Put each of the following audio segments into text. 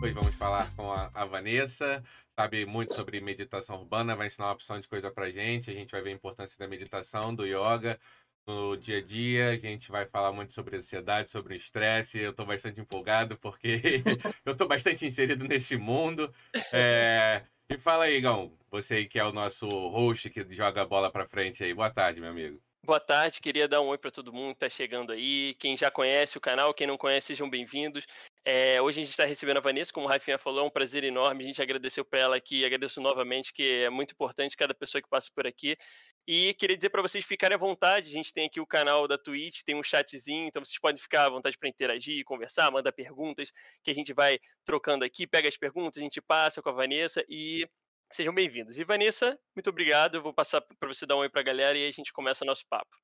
Hoje vamos falar com a, a, Vanessa, sabe muito sobre meditação urbana, vai ensinar uma opção de coisa pra gente. A gente vai ver a importância da meditação, do yoga no dia a dia. A gente vai falar muito sobre ansiedade, sobre o estresse. Eu tô bastante empolgado porque eu tô bastante inserido nesse mundo. É... E fala aí, Gão, você que é o nosso host que joga a bola pra frente aí. Boa tarde, meu amigo. Boa tarde, queria dar um oi para todo mundo que está chegando aí. Quem já conhece o canal, quem não conhece, sejam bem-vindos. É, hoje a gente está recebendo a Vanessa, como o Rafinha falou, é um prazer enorme. A gente agradeceu para ela aqui, agradeço novamente, que é muito importante cada pessoa que passa por aqui. E queria dizer para vocês ficarem à vontade, a gente tem aqui o canal da Twitch, tem um chatzinho, então vocês podem ficar à vontade para interagir, conversar, mandar perguntas, que a gente vai trocando aqui, pega as perguntas, a gente passa com a Vanessa e Sejam bem-vindos. E Vanessa, muito obrigado. Eu vou passar para você dar um oi para a galera e aí a gente começa nosso papo.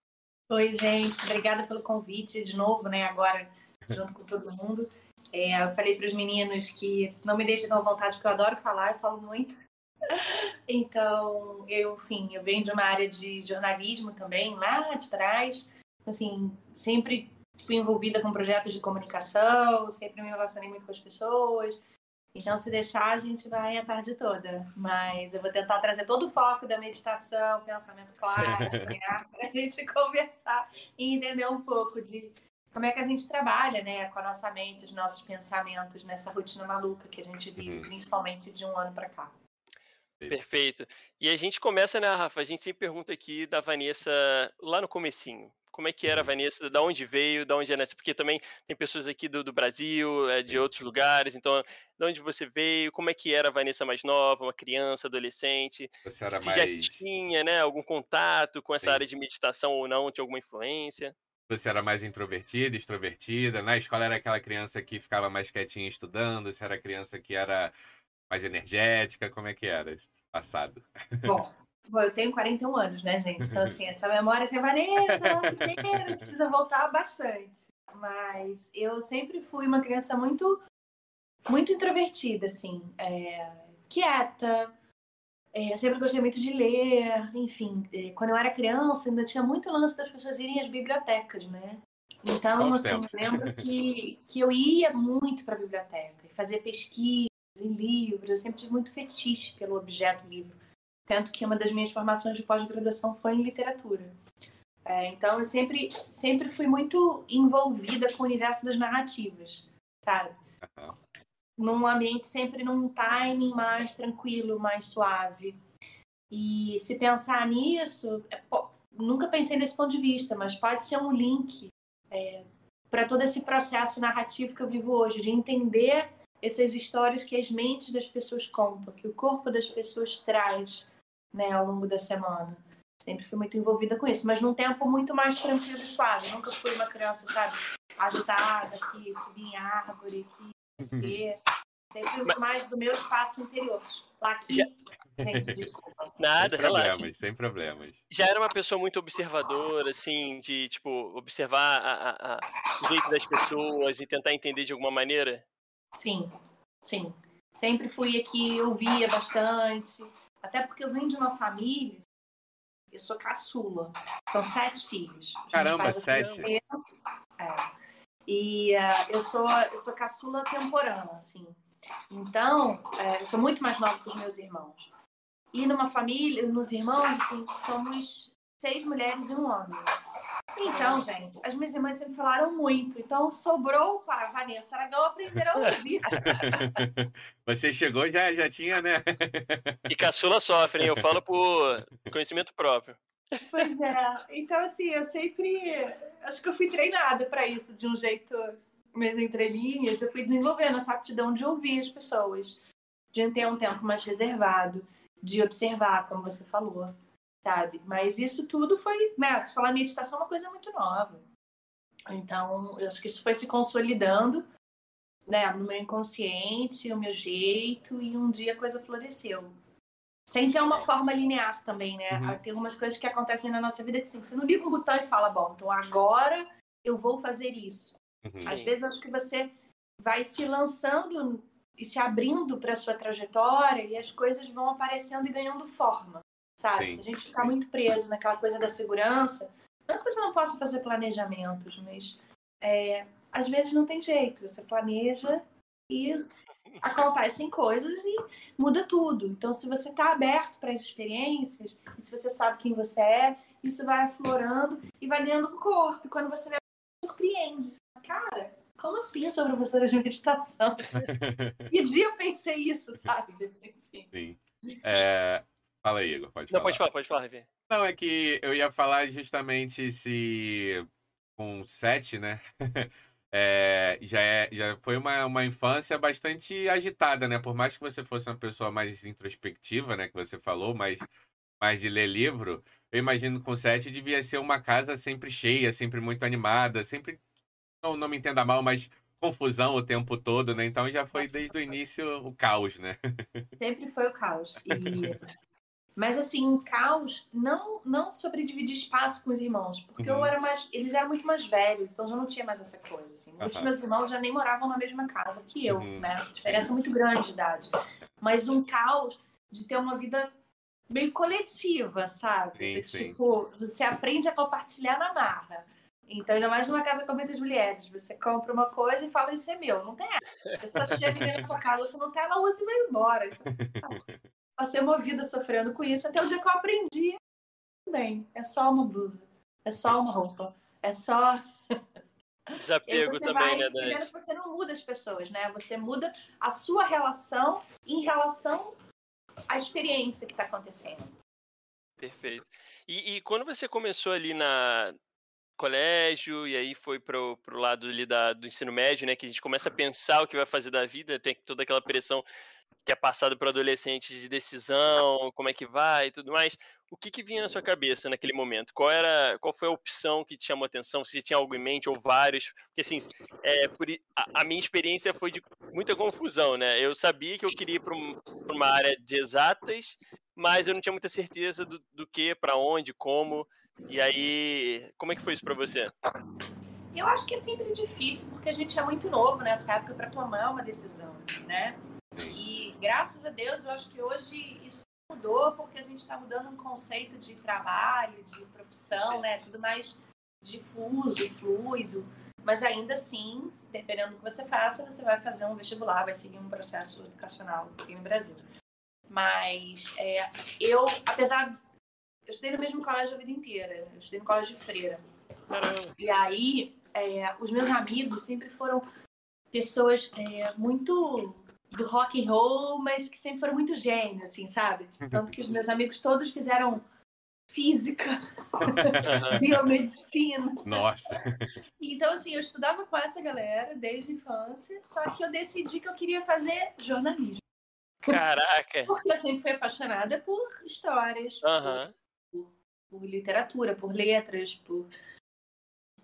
Oi, gente. Obrigada pelo convite de novo, né? Agora, junto com todo mundo. É, eu falei para os meninos que não me deixem tão à vontade, porque eu adoro falar, eu falo muito. Então, eu, enfim, eu venho de uma área de jornalismo também, lá de trás. Assim, sempre fui envolvida com projetos de comunicação, sempre me relacionei muito com as pessoas. Então, se deixar, a gente vai a tarde toda. Mas eu vou tentar trazer todo o foco da meditação, pensamento claro, né? para a gente conversar e entender um pouco de como é que a gente trabalha né, com a nossa mente, os nossos pensamentos nessa rotina maluca que a gente vive, uhum. principalmente de um ano para cá. Perfeito. E a gente começa, né, Rafa? A gente sempre pergunta aqui da Vanessa lá no comecinho como é que era a uhum. Vanessa, da onde veio, da onde é nascida, porque também tem pessoas aqui do, do Brasil, é, de outros lugares, então, de onde você veio, como é que era a Vanessa mais nova, uma criança, adolescente, você era se mais... já tinha, né, algum contato com essa Sim. área de meditação ou não, tinha alguma influência? Você era mais introvertida, extrovertida, na escola era aquela criança que ficava mais quietinha estudando, você era criança que era mais energética, como é que era esse passado? Bom, Bom, eu tenho 41 anos, né, gente? Então, assim, essa memória, assim, Vanessa, precisa voltar bastante. Mas eu sempre fui uma criança muito, muito introvertida, assim, é, quieta. É, eu sempre gostei muito de ler, enfim. É, quando eu era criança, ainda tinha muito lance das pessoas irem às bibliotecas, né? Então, assim, eu lembro que, que eu ia muito para a biblioteca fazia pesquisas em livros. Eu sempre tive muito fetiche pelo objeto livro. Tanto que uma das minhas formações de pós-graduação foi em literatura. É, então, eu sempre, sempre fui muito envolvida com o universo das narrativas, sabe? Uhum. Num ambiente sempre num timing mais tranquilo, mais suave. E se pensar nisso, é, pô, nunca pensei nesse ponto de vista, mas pode ser um link é, para todo esse processo narrativo que eu vivo hoje, de entender essas histórias que as mentes das pessoas contam, que o corpo das pessoas traz né, ao longo da semana. Sempre fui muito envolvida com isso, mas num tempo muito mais tranquilo e suave. nunca fui uma criança, sabe, agitada, que subia em árvore, que. Sempre mais do meu espaço interior. Aqui, Já... gente, desculpa. Nada, sem relaxa. problemas, sem problemas. Já era uma pessoa muito observadora, assim, de, tipo, observar a, a, a, o jeito das pessoas e tentar entender de alguma maneira? Sim, sim. Sempre fui aqui, ouvia bastante. Até porque eu venho de uma família, eu sou caçula, são sete filhos. Caramba, sete. É. E uh, eu, sou, eu sou caçula temporânea, assim. Então, é, eu sou muito mais nova que os meus irmãos. E numa família, nos irmãos, assim, somos seis mulheres e um homem. Então, gente, as minhas irmãs sempre falaram muito. Então, sobrou para a Vanessa Aragão aprender a ouvir. Você chegou já já tinha, né? E caçula sofre, hein? Eu falo por conhecimento próprio. Pois é. Então, assim, eu sempre... Acho que eu fui treinada para isso, de um jeito minhas entrelinhas. Eu fui desenvolvendo essa aptidão de ouvir as pessoas, de ter um tempo mais reservado, de observar, como você falou sabe? Mas isso tudo foi, né? Se falar meditação é uma coisa muito nova. Então, eu acho que isso foi se consolidando, né, no meu inconsciente, o meu jeito, e um dia a coisa floresceu. Sem ter uma forma linear também, né? Uhum. Tem algumas coisas que acontecem na nossa vida que assim, você não liga um botão e fala, bom, então agora eu vou fazer isso. Uhum. Às vezes acho que você vai se lançando e se abrindo para a sua trajetória e as coisas vão aparecendo e ganhando forma sabe? Sim. Se a gente ficar muito preso naquela coisa da segurança, não é que você não possa fazer planejamentos, mas é, às vezes não tem jeito. Você planeja e acontecem coisas e muda tudo. Então, se você está aberto para as experiências, e se você sabe quem você é, isso vai aflorando e vai dentro do corpo. E quando você vai, surpreende. Cara, como assim eu sou professora de meditação? que dia eu pensei isso, sabe? Sim. É... Fala aí, Igor, pode Não, falar. pode falar, pode falar. Não, é que eu ia falar justamente se com sete, né? É, já, é, já foi uma, uma infância bastante agitada, né? Por mais que você fosse uma pessoa mais introspectiva, né? Que você falou, mais, mais de ler livro, eu imagino com sete devia ser uma casa sempre cheia, sempre muito animada, sempre, não, não me entenda mal, mas confusão o tempo todo, né? Então já foi desde o início o caos, né? Sempre foi o caos. E... Mas assim, um caos não não sobre dividir espaço com os irmãos, porque Uhum. eu era mais, eles eram muito mais velhos, então já não tinha mais essa coisa assim. Muitos meus irmãos já nem moravam na mesma casa que eu, Uhum. né? Diferença muito grande de idade. Mas um caos de ter uma vida bem coletiva, sabe? Sim, sim. tipo, você aprende a compartilhar na marra. Então, ainda mais numa casa com muitas mulheres. Você compra uma coisa e fala, isso é meu. Não tem essa. A pessoa chega na sua casa, você não tem, ela usa e vai embora. Passei uma vida sofrendo com isso até o dia que eu aprendi. Bem, é só uma blusa. É só uma roupa. É só. Desapego também, vai né, Dani? que você não muda as pessoas, né? Você muda a sua relação em relação à experiência que está acontecendo. Perfeito. E, e quando você começou ali na colégio e aí foi pro, pro lado ali da, do ensino médio, né, que a gente começa a pensar o que vai fazer da vida, tem toda aquela pressão que é passada para adolescente de decisão, como é que vai e tudo mais. O que, que vinha na sua cabeça naquele momento? Qual era, qual foi a opção que te chamou a atenção? Se você tinha algo em mente ou vários? Porque assim, é, por a, a minha experiência foi de muita confusão, né? Eu sabia que eu queria ir para uma área de exatas, mas eu não tinha muita certeza do, do que, para onde, como. E aí, como é que foi isso para você? Eu acho que é sempre difícil, porque a gente é muito novo nessa época para tomar uma decisão, né? E graças a Deus, eu acho que hoje isso mudou, porque a gente está mudando um conceito de trabalho, de profissão, né? Tudo mais difuso, fluido. Mas ainda assim, dependendo do que você faça, você vai fazer um vestibular, vai seguir um processo educacional aqui no Brasil. Mas é, eu, apesar. Eu estudei no mesmo colégio a vida inteira. Eu estudei no colégio de freira. E aí, é, os meus amigos sempre foram pessoas é, muito do rock and roll, mas que sempre foram muito gênios, assim, sabe? Tanto que os meus amigos todos fizeram física, biomedicina. Nossa. Então, assim, eu estudava com essa galera desde a infância, só que eu decidi que eu queria fazer jornalismo. Caraca. Porque eu sempre fui apaixonada por histórias, por Aham. por literatura, por letras, por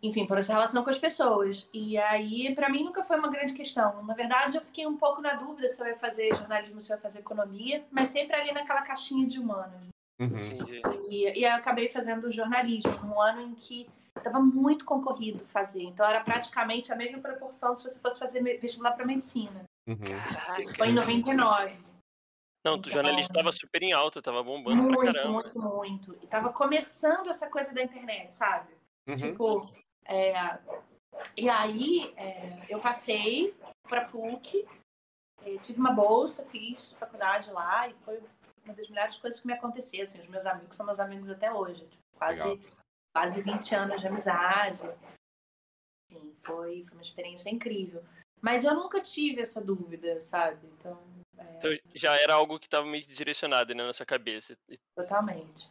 enfim, por essa relação com as pessoas. E aí, para mim, nunca foi uma grande questão. Na verdade, eu fiquei um pouco na dúvida se eu ia fazer jornalismo, se eu ia fazer economia, mas sempre ali naquela caixinha de humanas. Uhum. Entendi. E, e eu acabei fazendo jornalismo num ano em que estava muito concorrido fazer. Então, era praticamente a mesma proporção se você fosse fazer vestibular para medicina. Uhum. Isso foi em Caraca. 99. Não, o jornalista tava super em alta, tava bombando pra Muito, caramba. muito, muito. E tava começando essa coisa da internet, sabe? Uhum. Tipo, é, e aí é, eu passei para PUC, é, tive uma bolsa, fiz faculdade lá e foi uma das melhores coisas que me aconteceu. Assim, os meus amigos são meus amigos até hoje, tipo, quase, Legal. quase 20 anos de amizade. Enfim, foi, foi uma experiência incrível. Mas eu nunca tive essa dúvida, sabe? Então, Então já era algo que tava meio direcionado né, na sua cabeça. totalmente.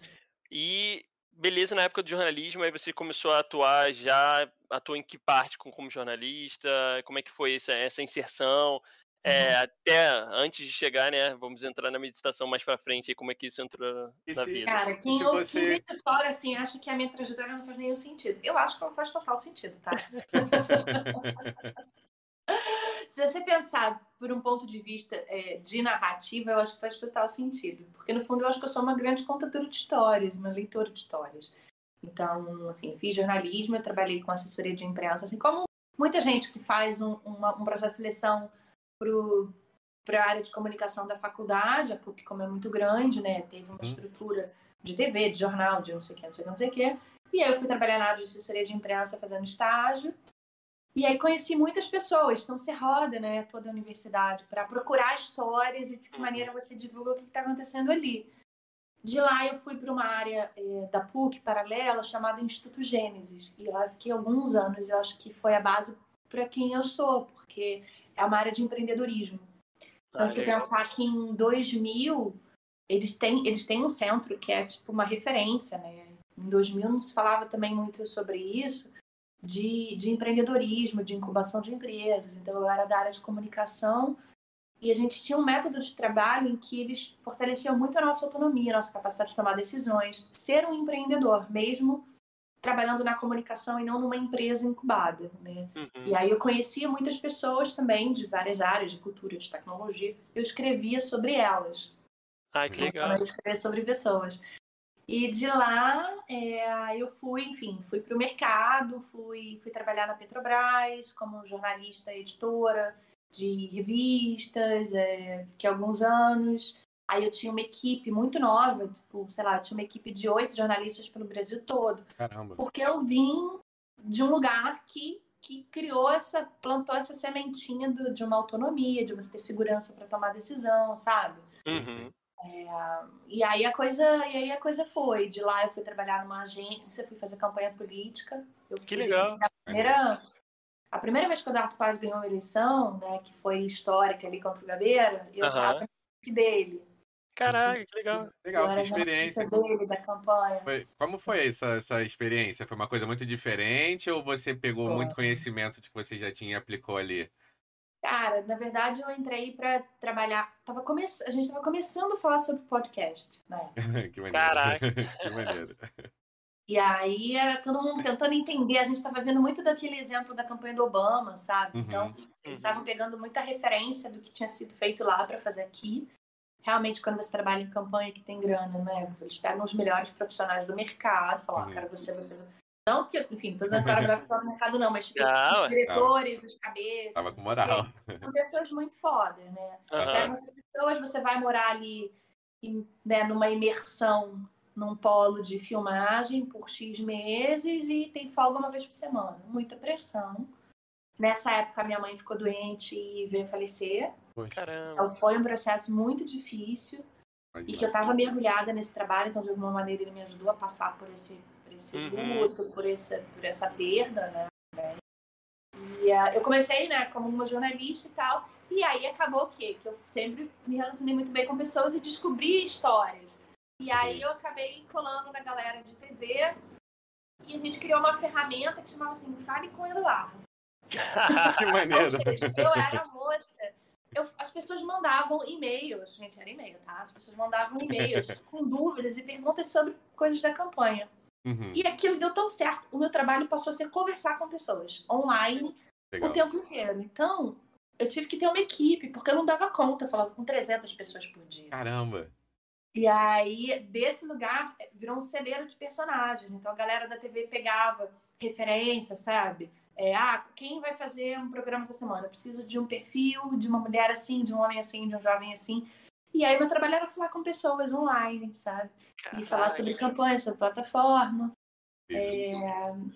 E beleza, na época do jornalismo, aí você começou a atuar já, atuou em que parte com- como jornalista? Como é que foi essa, essa inserção? É, até antes de chegar, né? Vamos entrar na meditação mais pra frente, aí, como é que isso entrou E na se- vida. Cara, quem, se ouve- você- quem vê de fora, assim, acha que a minha trajetória não faz nenhum sentido. Eu acho que ela faz total sentido, tá? Se você pensar por um ponto de vista é, de narrativa, eu acho que faz total sentido. Porque, no fundo, eu acho que eu sou uma grande contadora de histórias, uma leitora de histórias. Então, assim, fiz jornalismo, eu trabalhei com assessoria de imprensa, assim como muita gente que faz um, uma- um processo de seleção para a área de comunicação da faculdade, a PUC, como é muito grande, né, teve uma Hum. estrutura de TV, de jornal, de não sei o que, não sei o que, não sei o que. E aí eu fui trabalhar na área de assessoria de imprensa fazendo estágio. E aí conheci muitas pessoas, então você roda, né, toda a universidade para procurar histórias e de que Uhum. maneira você divulga o que está acontecendo ali. De lá eu fui para uma área eh, da PUC paralela chamada Instituto Gênesis. E lá eu fiquei alguns anos, eu acho que foi a base para quem eu sou, porque é uma área de empreendedorismo. Então, Ah, se legal. pensar que em 2000, eles têm, eles têm um centro que é tipo uma referência, né? Em 2000 não se falava também muito sobre isso, de, de empreendedorismo, de incubação de empresas. Então, eu era da área de comunicação e a gente tinha um método de trabalho em que eles fortaleciam muito a nossa autonomia, a nossa capacidade de tomar decisões, ser um empreendedor, mesmo trabalhando na comunicação e não numa empresa incubada, né? Uhum. E aí eu conhecia muitas pessoas também de várias áreas, de cultura, de tecnologia. Eu escrevia sobre elas. Ah, que legal. Também escrever sobre pessoas. E de lá é, eu fui, enfim, fui para o mercado, fui, fui trabalhar na Petrobras como jornalista e editora de revistas, é, fiquei alguns anos. Aí eu tinha uma equipe muito nova, tipo, sei lá, eu tinha uma equipe de oito jornalistas pelo Brasil todo Caramba. porque eu vim de um lugar que, que criou essa, plantou essa sementinha do- de uma autonomia, de você ter segurança para tomar decisão, sabe? Uhum. E aí a coisa, e aí a coisa foi. De lá eu fui trabalhar numa agência, fui fazer campanha política. Eu Que fui- legal. A primeira, a primeira vez que o Darto Paz ganhou a eleição, né, que foi histórica ali contra o Gabeira, eu estava na equipe dele. Caraca, que legal. Legal, que experiência. dele, da campanha. Foi- como foi essa, essa experiência? Foi uma coisa muito diferente ou você pegou Foi. muito conhecimento de que você já tinha e aplicou ali? Cara, na verdade eu entrei para trabalhar. Tava come... A gente estava começando a falar sobre podcast, né? que maneiro. Caraca. que maneiro. E aí era todo mundo tentando entender. A gente estava vendo muito daquele exemplo da campanha do Obama, sabe? Uhum. Então, eles estavam pegando muita referência do que tinha sido feito lá para fazer aqui. Realmente, quando você trabalha em campanha que tem grana, né? Eles pegam os melhores profissionais do mercado, falam, Uhum. ah, cara, você, você. Não que, enfim, tô dizendo profissional do mercado, não, mas tipo, Não, os diretores, os cabeças. Tava com moral. São pessoas muito fodas, né? Pega essas pessoas, você vai morar ali em- né, numa imersão num polo de filmagem por X meses e tem folga uma vez por semana. Muita pressão. Nessa época, minha mãe ficou doente e veio falecer. Poxa, Caramba. Então, foi um processo muito difícil e que eu estava mergulhada nesse trabalho, então, de alguma maneira, ele me ajudou a passar por esse, esse Uhum. luto, por, essa, por essa perda, né? E ah, eu comecei, né, como uma jornalista e tal, e aí acabou o quê? Que eu sempre me relacionei muito bem com pessoas e descobri histórias. E aí eu acabei colando na galera de TV e a gente criou uma ferramenta que chamava assim, Fale com Eduardo. que maneiro. seja, eu era moça. Eu, as pessoas mandavam e-mails, gente, era e-mail, tá? As pessoas mandavam e-mails com dúvidas e perguntas sobre coisas da campanha. Uhum, E aquilo deu tão certo. O meu trabalho passou a ser conversar com pessoas online legal. o tempo inteiro. Então, eu tive que ter uma equipe, porque eu não dava conta, eu falava com 300 pessoas por dia. Caramba. E aí, desse lugar, virou um celeiro de personagens. Então, a galera da TV pegava referência, sabe? É, ah, quem vai fazer um programa essa semana? Eu preciso de um perfil, de uma mulher assim, de um homem assim, de um jovem assim. E aí, meu trabalho era falar com pessoas online, sabe? E falar sobre campanha, sobre plataforma. É,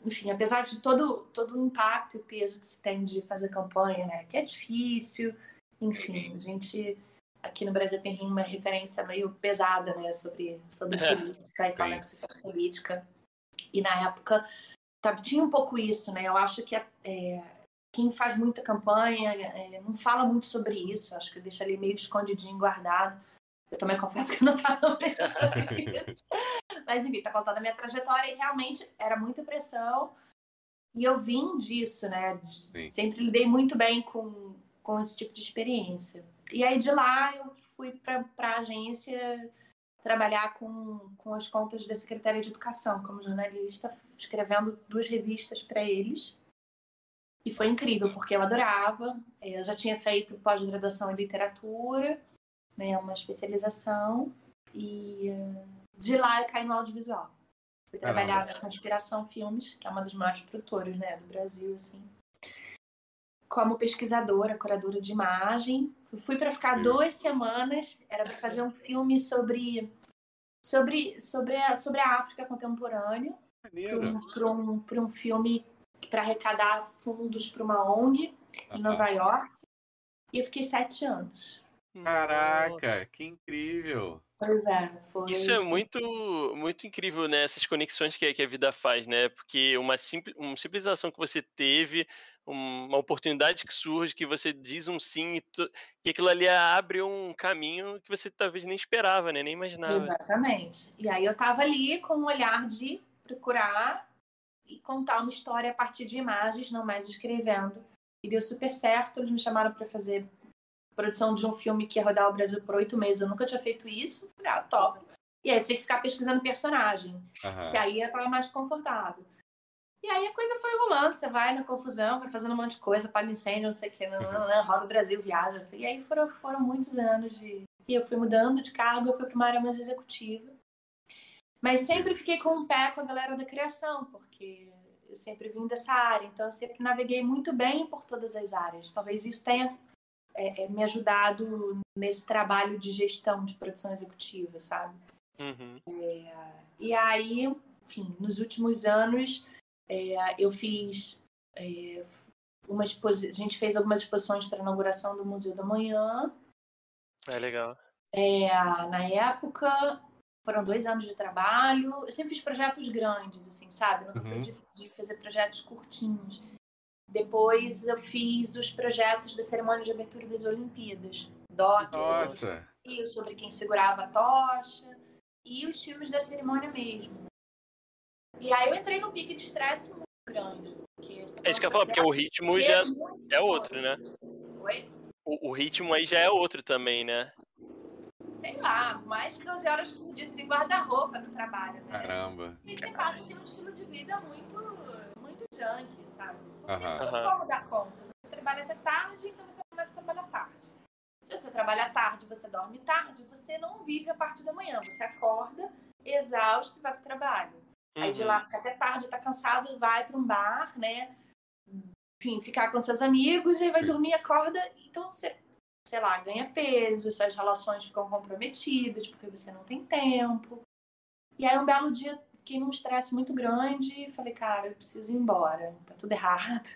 enfim, apesar de todo, todo o impacto e peso que se tem de fazer campanha, né? Que é difícil. Enfim, a gente aqui no Brasil tem uma referência meio pesada, né? Sobre, sobre É. política e como é que se faz política. E na época tá, tinha um pouco isso, né? Eu acho que é, quem faz muita campanha é, não fala muito sobre isso. Acho que deixa ali meio escondidinho, guardado. Eu também confesso que eu não falo isso. Mas enfim, tá contando a minha trajetória e realmente era muita pressão. E eu vim disso, né? Sim. Sempre lidei muito bem com, com esse tipo de experiência. E aí de lá eu fui para a agência trabalhar com, com as contas da Secretaria de Educação como jornalista, escrevendo duas revistas para eles. E foi incrível, porque eu adorava. Eu já tinha feito pós-graduação em literatura, né, uma especialização. E eh, de lá eu caí no audiovisual. Fui Caramba. trabalhar na Conspiração Filmes, que é uma das maiores produtoras né, do Brasil, assim. Como pesquisadora, curadora de imagem. Eu fui para ficar Sim. duas semanas, era para fazer um filme sobre, sobre, sobre, a, sobre a África contemporânea, para um, pra um, pra um filme para arrecadar fundos para uma ONG em Nova York. E eu fiquei sete anos. Caraca, que incrível! Pois é, foi. Isso é muito, muito incrível, né? Essas conexões que, a- que a vida faz, né? Porque uma, simples, uma simples ação que você teve, um- uma oportunidade que surge, que você diz um sim, e, tu- e aquilo ali abre um caminho que você talvez nem esperava, né? Nem imaginava. Exatamente. E aí eu tava ali com o olhar de procurar e contar uma história a partir de imagens, não mais escrevendo. E deu super certo. Eles me chamaram para fazer produção de um filme que ia rodar o Brasil por oito meses. Eu nunca tinha feito isso. Falei, ah, top. E aí eu tinha que ficar pesquisando personagem, Aham. que aí eu tava mais confortável. E aí a coisa foi rolando, você vai na confusão, vai fazendo um monte de coisa, paga incêndio, não sei o que, não, não, não, roda o Brasil, viaja. E aí foram, foram muitos anos de. E eu fui mudando de cargo, eu fui para uma área mais executiva. Mas sempre fiquei com um pé com a galera da criação, porque eu sempre vim dessa área, então eu sempre naveguei muito bem por todas as áreas. Talvez isso tenha é, é, me ajudado nesse trabalho de gestão de produção executiva, sabe? Uhum. E aí, enfim, nos últimos anos, é, eu fiz é, uma exposição. A gente fez algumas exposições para a inauguração do Museu da Manhã. É legal. É, na época, foram dois anos de trabalho. Eu sempre fiz projetos grandes, assim, sabe? Nunca fui Uhum. de, de fazer projetos curtinhos. Depois eu fiz os projetos da cerimônia de abertura das Olimpíadas. Doc, Nossa! e sobre quem segurava a tocha e os filmes da cerimônia mesmo. E aí eu entrei num pique de estresse muito grande. Porque tá É isso que eu falar, porque o ritmo já é outro, né? Oi? O, o ritmo aí já é outro também, né? Sei lá, mais de 12 horas por dia sem guarda-roupa no trabalho, né? Caramba! E você passa a ter um estilo de vida muito, muito junkie, sabe? Não tem como dar conta. Você trabalha até tarde, então você começa a trabalhar tarde. Se você trabalha tarde, você dorme tarde, você não vive a parte da manhã. Você acorda, exausto e vai pro trabalho. Aí de Uhum. lá fica até tarde, tá cansado, vai para um bar, né? Enfim, ficar com seus amigos e vai Sim. dormir, acorda. Então você, sei lá, ganha peso, suas relações ficam comprometidas porque você não tem tempo. E aí um belo dia fiquei num estresse muito grande e falei, cara, eu preciso ir embora, tá tudo errado.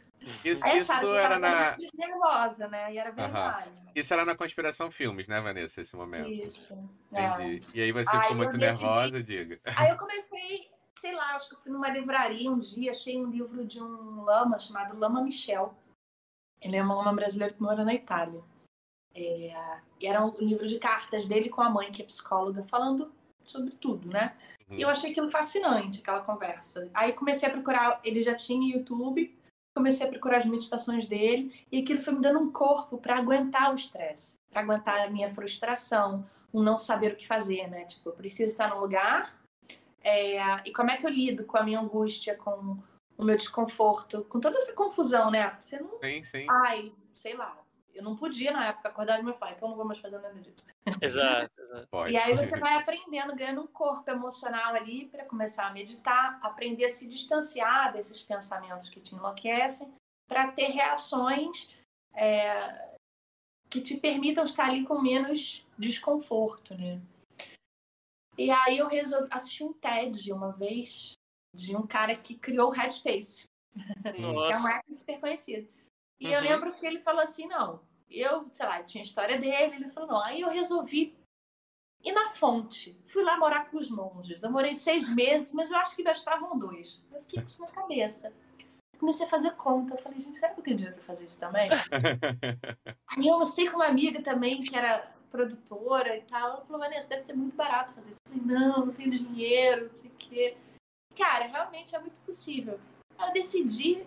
Isso, Aí isso eu era na. nervosa, né? E era verdade. Isso era na Conspiração Filmes, né, Vanessa, esse momento? Isso. é. Entendi. E aí você Aí ficou muito decidi- nervosa, diga. Aí eu comecei, sei lá, acho que eu fui numa livraria um dia, achei um livro de um lama chamado Lama Michel. Ele é um lama brasileiro que mora na Itália. É, e era um livro de cartas dele com a mãe, que é psicóloga, falando sobre tudo, né? Uhum. E eu achei aquilo fascinante, aquela conversa. Aí comecei a procurar, ele já tinha YouTube, comecei a procurar as meditações dele, e aquilo foi me dando um corpo para aguentar o estresse, para aguentar a minha frustração, o não saber o que fazer, né? Tipo, eu preciso estar num lugar, é, e como é que eu lido com a minha angústia, com o meu desconforto, com toda essa confusão, né? Você não. Sim, sim. Ai, sei lá. Eu não podia na época acordar de meu pai, então eu não vou mais fazer nada disso. Exato, exato. Pode. E aí você vai aprendendo, ganhando um corpo emocional ali para começar a meditar, aprender a se distanciar desses pensamentos que te enlouquecem, para ter reações é, que te permitam estar ali com menos desconforto, né? E aí eu resolvi assistir um TED uma vez de um cara que criou o Headspace que é um Nossa. marketing super conhecido. E eu Uhum. lembro que ele falou assim, não, eu, sei lá, tinha a história dele, ele falou, não, aí eu resolvi ir na fonte. Fui lá morar com os monges. Eu morei seis meses, mas eu acho que bastavam dois. Eu fiquei com isso na cabeça. Comecei a fazer conta. Eu falei, gente, será que eu tenho dinheiro pra fazer isso também? Aí eu sei com uma amiga também, que era produtora e tal. Ela falou, Vanessa, deve ser muito barato fazer isso. Eu falei, não, não tenho dinheiro, não sei o quê. Cara, realmente é muito possível. Eu decidi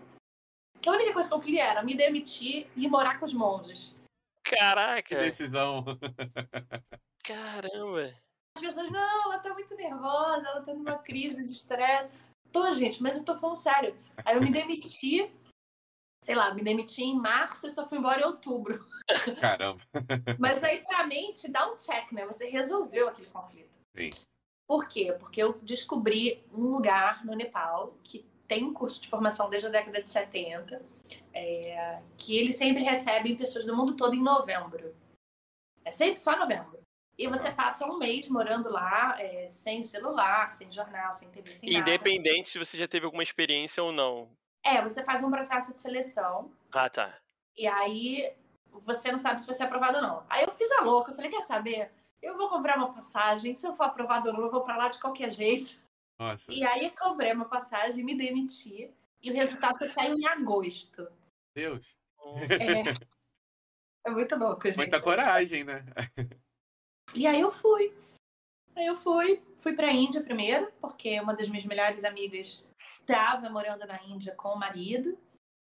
a única coisa que eu queria era me demitir e morar com os monges. Que Caraca, decisão. caramba. As pessoas, não, ela tá muito nervosa, ela tá numa crise de estresse. Tô, gente, mas eu tô falando sério. Aí eu me demiti, sei lá, me demiti em março e só fui embora em outubro. Caramba. Mas aí, pra mente, dá um check, né? Você resolveu aquele conflito. Sim. Por quê? Porque eu descobri um lugar no Nepal que tem curso de formação desde a década de 70, é, que eles sempre recebem pessoas do mundo todo em novembro. É sempre só novembro. E você passa um mês morando lá, é, sem celular, sem jornal, sem TV, sem nada. Independente se você já teve alguma experiência ou não. É, você faz um processo de seleção. Ah, tá. E aí você não sabe se você é aprovado ou não. Aí eu fiz a louca, eu falei, quer saber? Eu vou comprar uma passagem, se eu for aprovado ou não, eu vou pra lá de qualquer jeito. Nossa. E aí eu comprei uma passagem, me demiti, e o resultado só saiu em agosto. Deus. É, é muito louco, gente. Muita coragem, né? E aí eu fui. Aí eu fui, fui pra Índia primeiro, porque uma das minhas melhores amigas estava morando na Índia com o marido,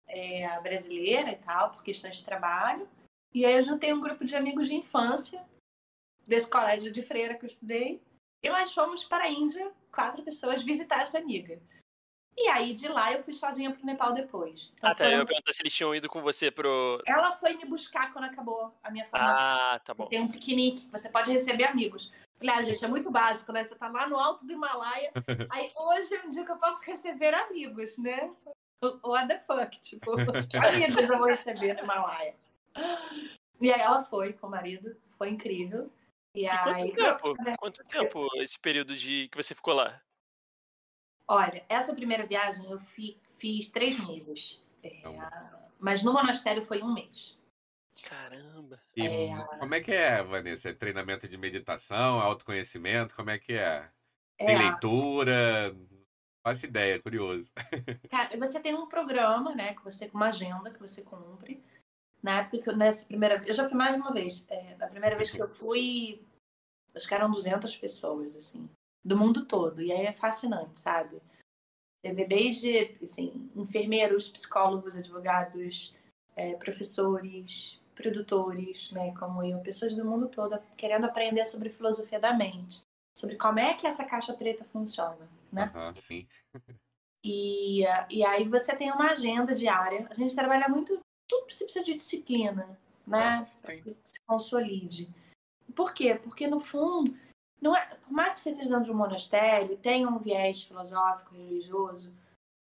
é, brasileira e tal, por questões de trabalho. E aí eu juntei um grupo de amigos de infância, desse colégio de freira que eu estudei, e nós fomos para a Índia, quatro pessoas, visitar essa amiga. E aí, de lá, eu fui sozinha pro Nepal depois. Então, Ah, tá. Eu foram- ia perguntar se eles tinham ido com você pro. Ela foi me buscar quando acabou a minha formação. Ah, tá bom. Tem um piquenique, você pode receber amigos. Falei, ah, gente, é muito básico, né? Você tá lá no alto do Himalaia. Aí hoje é um dia que eu posso receber amigos, né? What the fuck? Tipo, amigos eu vou receber no Himalaia. E aí ela foi com o marido, foi incrível. E aí. quanto tempo? Quanto tempo esse período de que você ficou lá? Olha, essa primeira viagem eu fi- fiz três meses. É, mas no monastério foi um mês. Caramba. E É. como é que é, Vanessa? É treinamento de meditação, autoconhecimento? Como é que é? É, Tem leitura? Não faço ideia, curioso. Cara, você tem um programa, né, que você com uma agenda que você cumpre. Na época que eu, nessa primeira, eu já fui mais uma vez. É, da primeira vez que eu fui, acho que eram 200 pessoas assim, do mundo todo. E aí é fascinante, sabe? Você vê desde, assim, enfermeiros, psicólogos, advogados, é, professores, produtores, né, como eu, pessoas do mundo todo querendo aprender sobre filosofia da mente, sobre como é que essa caixa preta funciona, né? Aham, sim. E, e aí você tem uma agenda diária. A gente trabalha muito, tudo você precisa de disciplina, né? Que se consolide. Por quê? Porque no fundo, não é, por mais que você esteja dentro de um monastério, tenha um viés filosófico, religioso,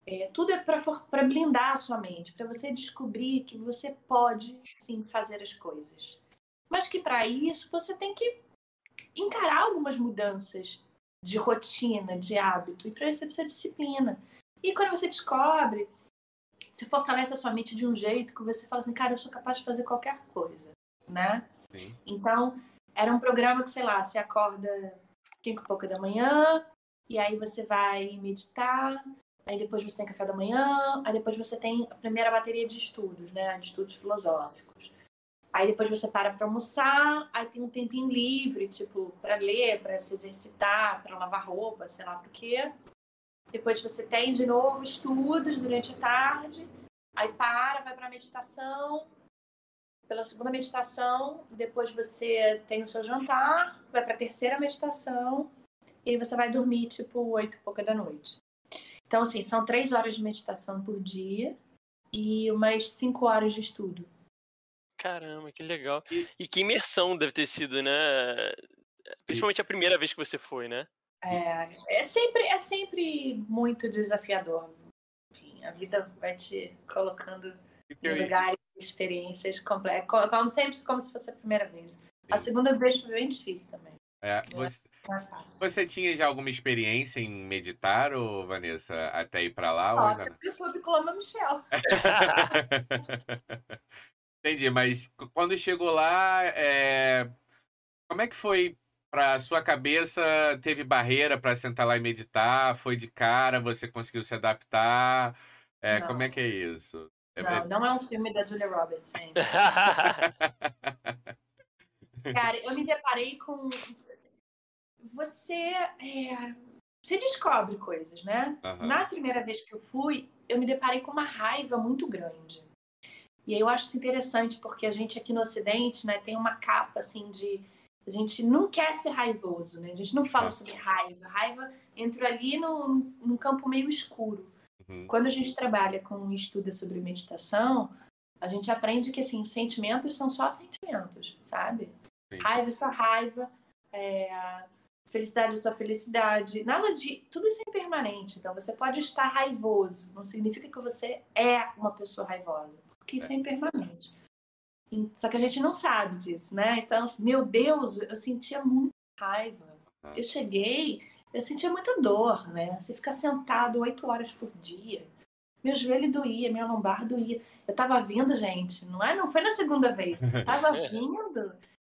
é, tudo é para blindar a sua mente, para você descobrir que você pode sim fazer as coisas. Mas que para isso você tem que encarar algumas mudanças de rotina, de hábito, e para isso você precisa de disciplina. E quando você descobre, você fortalece a sua mente de um jeito que você fala assim, cara, eu sou capaz de fazer qualquer coisa, né? sim. Então, era um programa que, sei lá, você acorda cinco e pouca da manhã, e aí você vai meditar, aí depois você tem café da manhã, aí depois você tem a primeira bateria de estudos, né? De estudos filosóficos. Aí depois você para para almoçar, aí tem um tempinho livre, tipo, para ler, para se exercitar, para lavar roupa, sei lá por quê. Depois você tem de novo estudos durante a tarde, aí para, vai para meditação, pela segunda meditação, depois você tem o seu jantar, vai para a terceira meditação, e aí você vai dormir tipo oito e pouca da noite. Então, assim, são três horas de meditação por dia e umas cinco horas de estudo. Caramba, que legal. E que imersão deve ter sido, né? Principalmente a primeira vez que você foi, né? É, é sempre, é sempre muito desafiador. Enfim, a vida vai te colocando em lugares, experiências complexas, como sempre como se fosse a primeira vez. A segunda vez foi bem difícil também. é, você, é você tinha já alguma experiência em meditar, ou, Vanessa, até ir pra lá? ou ainda não? no YouTube Coloma Michel. Entendi, mas quando chegou lá, é, como é que foi pra sua cabeça? Teve barreira pra sentar lá e meditar? Foi de cara? Você conseguiu se adaptar? É, como é que é isso? É- Não, não é um filme da Julia Roberts, gente. Cara, eu me deparei com. Você. é, Você descobre coisas, né? Aham. Na primeira vez que eu fui, eu me deparei com uma raiva muito grande. E aí eu acho isso interessante, porque a gente aqui no Ocidente, né, tem uma capa assim de. A gente não quer ser raivoso, né? A gente não fala Ah. sobre raiva. Raiva entra ali num, num campo meio escuro. Uhum. Quando a gente trabalha com estuda sobre meditação, a gente aprende que assim, sentimentos são só sentimentos, sabe? Sim. Raiva é só raiva, é, felicidade é só felicidade. Nada de. Tudo isso é impermanente. Então você pode estar raivoso. Não significa que você é uma pessoa raivosa. Porque isso é impermanente. Só que a gente não sabe disso, né? Então, assim, meu Deus, eu sentia muita raiva. Eu cheguei, eu sentia muita dor, né? Você ficar sentado oito horas por dia. Meu joelho doía, minha lombar doía. Eu tava vindo, gente, não é? Não foi na segunda vez. Eu tava vindo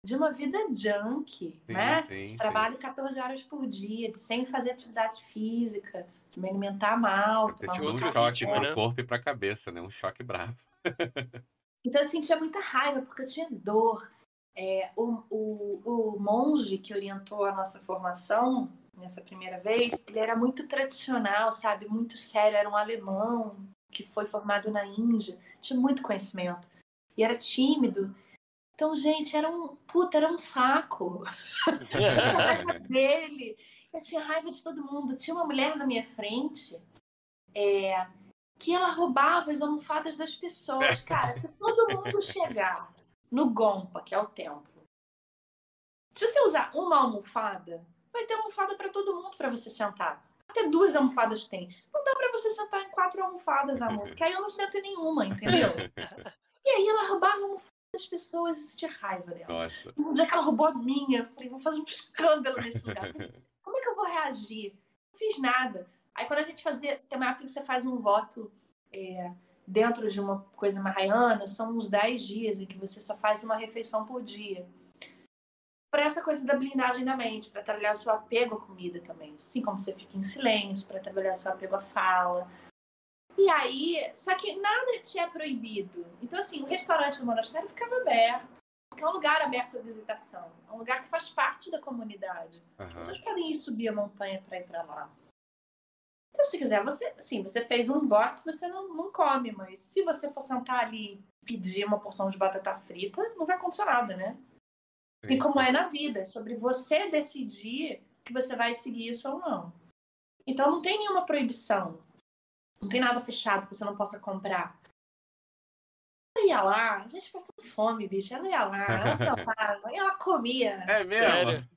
de uma vida junk, sim, né? Sim, de trabalho sim. 14 horas por dia, de sem fazer atividade física, de me alimentar mal. Sido um choque para o né? corpo e para a cabeça, né? Um choque bravo. então eu sentia muita raiva, porque eu tinha dor. É, o, o, o monge que orientou a nossa formação nessa primeira vez, ele era muito tradicional, sabe? Muito sério, era um alemão que foi formado na Índia, tinha muito conhecimento. E era tímido. Então, gente, era um. Puta, era um saco. eu tinha raiva dele. Eu tinha raiva de todo mundo. Tinha uma mulher na minha frente é, que ela roubava as almofadas das pessoas. Cara, se todo mundo chegar no Gompa, que é o templo. Se você usar uma almofada, vai ter almofada para todo mundo para você sentar. Até duas almofadas tem. Não dá para você sentar em quatro almofadas, amor, porque aí eu não sento em nenhuma, entendeu? E aí ela roubava a almofada das pessoas e isso tinha raiva dela. Nossa. Um dia que ela roubou a minha, eu falei, vou fazer um escândalo nesse lugar. Como é que eu vou reagir? Fiz nada. Aí quando a gente fazia, tem uma época que você faz um voto é, dentro de uma coisa marraiana, são uns 10 dias em que você só faz uma refeição por dia. Para essa coisa da blindagem da mente, para trabalhar o seu apego à comida também. Assim como você fica em silêncio, para trabalhar o seu apego à fala. E aí, só que nada tinha proibido. Então, assim, o restaurante do monastério ficava aberto, porque é um lugar aberto à visitação. É um lugar que faz parte da comunidade. Uhum. As pessoas podem ir subir a montanha para ir para lá. Então, se quiser, você, assim, você fez um voto, você não, não come, mas se você for sentar ali e pedir uma porção de batata frita, não vai acontecer nada, né? Sim. E como é na vida, é sobre você decidir que você vai seguir isso ou não. Então não tem nenhuma proibição. Não tem nada fechado que você não possa comprar. Ia lá, a gente passou fome, bicho. Ela ia lá, ela sentava, ela comia. É mesmo?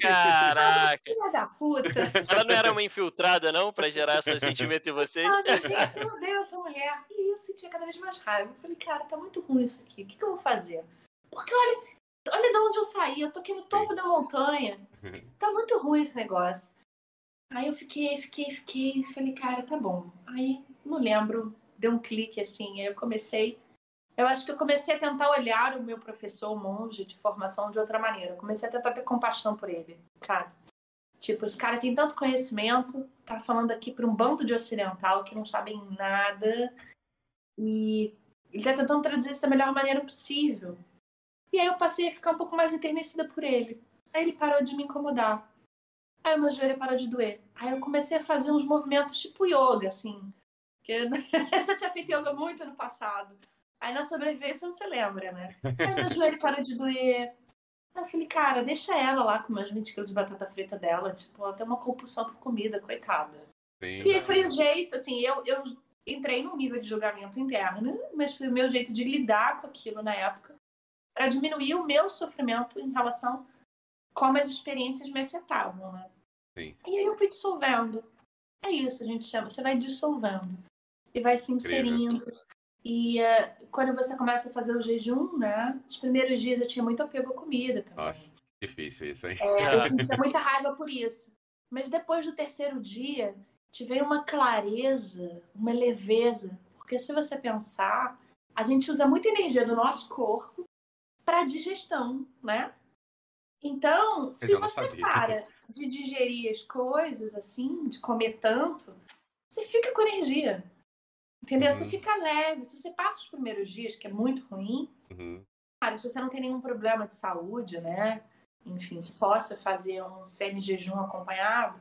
Caraca! Filha da puta! Ela não era uma infiltrada, não, pra gerar esse sentimento em vocês? Ah, gente, eu odeio essa mulher. E eu sentia cada vez mais raiva. Eu falei, cara, tá muito ruim isso aqui. O que, que eu vou fazer? Porque olha, olha de onde eu saí. Eu tô aqui no topo da montanha. Tá muito ruim esse negócio. Aí eu fiquei, fiquei, fiquei. Falei, cara, tá bom. Aí, não lembro. Deu um clique assim. Aí eu comecei eu acho que eu comecei a tentar olhar o meu professor, o monge de formação, de outra maneira. Eu comecei a tentar ter compaixão por ele, sabe? Tipo, esse cara tem tanto conhecimento, tá falando aqui para um bando de ocidental que não sabem nada e ele tá tentando traduzir isso da melhor maneira possível. E aí eu passei a ficar um pouco mais enternecida por ele. Aí ele parou de me incomodar. Aí o meu joelho parou de doer. Aí eu comecei a fazer uns movimentos tipo yoga, assim. Que eu já tinha feito yoga muito no passado. Aí na sobrevivência você lembra, né? Aí meu joelho parou de doer. Aí eu falei, cara, deixa ela lá com meus 20 quilos de batata frita dela. Tipo, ela tem uma compulsão por comida, coitada. Sim, e foi o jeito, assim, eu, eu entrei num nível de julgamento interno, mas foi o meu jeito de lidar com aquilo na época para diminuir o meu sofrimento em relação como as experiências me afetavam, né? Sim. E aí eu fui dissolvendo. É isso, a gente chama. Você vai dissolvendo. E vai se inserindo. Incrível. E uh, quando você começa a fazer o jejum, né? Os primeiros dias eu tinha muito apego à comida também. Nossa, difícil isso, hein? É, eu sentia muita raiva por isso. Mas depois do terceiro dia, tive uma clareza, uma leveza. Porque se você pensar, a gente usa muita energia do nosso corpo para digestão, né? Então, se você sabia. para de digerir as coisas assim, de comer tanto, você fica com energia. Entendeu? Uhum. Você fica leve. Se você passa os primeiros dias, que é muito ruim, uhum. cara, se você não tem nenhum problema de saúde, né? Enfim, que possa fazer um semi-jejum acompanhado,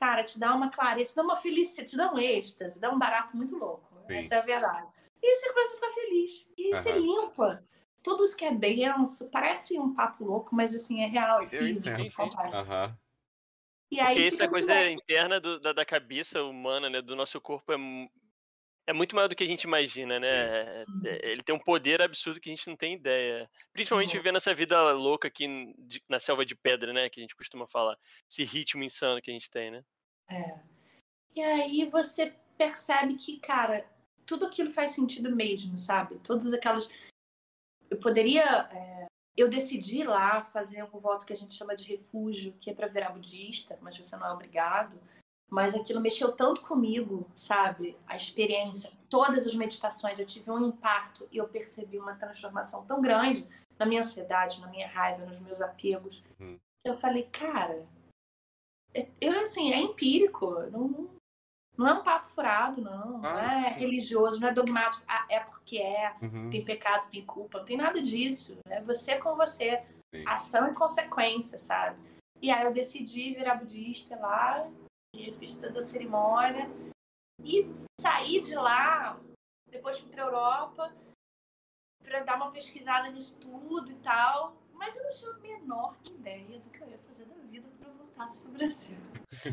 cara, te dá uma clareza, te dá uma felicidade, te dá um êxtase, dá um barato muito louco. Sim. Essa é a verdade. E você começa a ficar feliz. E uhum. você limpa. Tudo isso que é denso, parece um papo louco, mas assim, é real, é físico, acontece. Uhum. E aí, Porque essa coisa interna do, da, da, cabeça humana, né, do nosso corpo é é muito maior do que a gente imagina, né? É, é, ele tem um poder absurdo que a gente não tem ideia. Principalmente uhum. vivendo essa vida louca aqui na selva de pedra, né? Que a gente costuma falar. Esse ritmo insano que a gente tem, né? É. E aí você percebe que, cara, tudo aquilo faz sentido mesmo, sabe? Todas aquelas. Eu poderia. É... Eu decidi lá fazer um voto que a gente chama de refúgio, que é para virar budista, mas você não é obrigado. Mas aquilo mexeu tanto comigo, sabe? A experiência, todas as meditações, eu tive um impacto e eu percebi uma transformação tão grande na minha ansiedade, na minha raiva, nos meus apegos. Uhum. Eu falei, cara, é, eu assim, é empírico, não, não é um papo furado, não. Ah, não é sim. religioso, não é dogmático. Ah, é porque é, uhum. tem pecado, tem culpa, não tem nada disso. É você com você. Sim. Ação e consequência, sabe? E aí eu decidi virar budista lá, fiz toda a cerimônia. E saí de lá, depois fui pra Europa, para dar uma pesquisada nisso tudo e tal. Mas eu não tinha a menor ideia do que eu ia fazer da vida quando eu voltasse pro Brasil.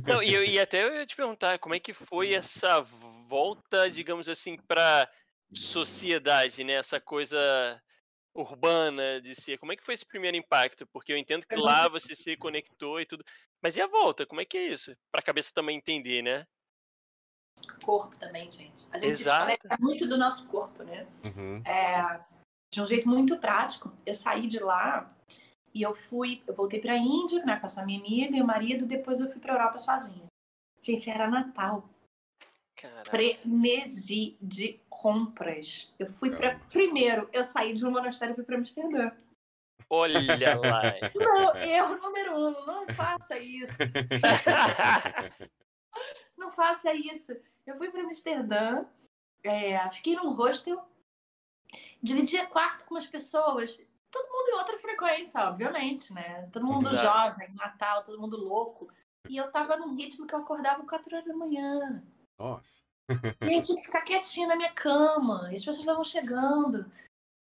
Não, e, eu, e até eu ia te perguntar como é que foi essa volta, digamos assim, pra sociedade, né? Essa coisa urbana de ser. Como é que foi esse primeiro impacto? Porque eu entendo que lá você se conectou e tudo. Mas e a volta? Como é que é isso? Pra cabeça também entender, né? Corpo também, gente. A gente Exato. muito do nosso corpo, né? Uhum. É, de um jeito muito prático. Eu saí de lá e eu fui, eu voltei para a Índia, né, com essa minha amiga e o marido, depois eu fui para Europa sozinha. Gente, era Natal. Frenesi de compras. Eu fui para primeiro, eu saí de um monastério e fui para Amsterdã. Olha lá. Não, erro número um, não faça isso. não faça isso. Eu fui para Amsterdã, é, fiquei num hostel dividia quarto com as pessoas, todo mundo em outra frequência, obviamente, né? Todo mundo Exato. jovem, Natal, todo mundo louco. E eu tava num ritmo que eu acordava 4 horas da manhã. Nossa. e eu tinha que ficar quietinha na minha cama. E as pessoas estavam chegando.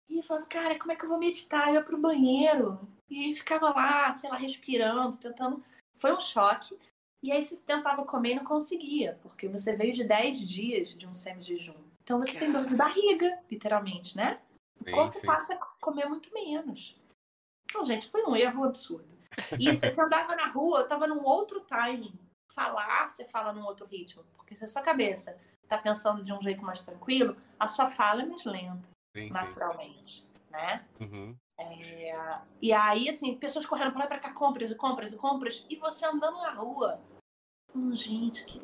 E eu falava, cara, como é que eu vou meditar? Eu ia pro banheiro. E ficava lá, sei lá, respirando, tentando. Foi um choque. E aí você tentava comer e não conseguia, porque você veio de 10 dias de um semi-jejum. Então você tem dor de barriga, literalmente, né? O corpo sim. passa a comer muito menos. Então, gente, foi um erro absurdo. E se você andava na rua, eu tava num outro timing. Falar, você fala num outro ritmo. Porque se a sua cabeça tá pensando de um jeito mais tranquilo, a sua fala é mais lenta, sim, naturalmente, sim. né? Uhum. É... E aí, assim, pessoas correndo pra lá e pra cá, compras e compras e compras, e você andando na rua. Hum, gente, que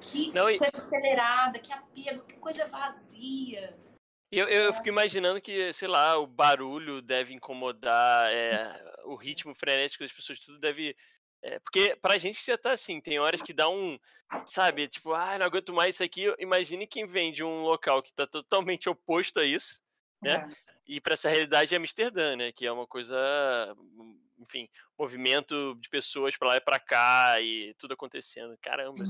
que Não, coisa e... acelerada, que apego, que coisa vazia. Eu, eu, eu, fico imaginando que, sei lá, o barulho deve incomodar, é, o ritmo frenético das pessoas, tudo deve. É, porque pra gente já tá assim, tem horas que dá um. Sabe, tipo, ah, não aguento mais isso aqui. Imagine quem vem de um local que tá totalmente oposto a isso, né? É. E para essa realidade é Amsterdã, né? Que é uma coisa. Enfim, movimento de pessoas para lá e para cá e tudo acontecendo. Caramba.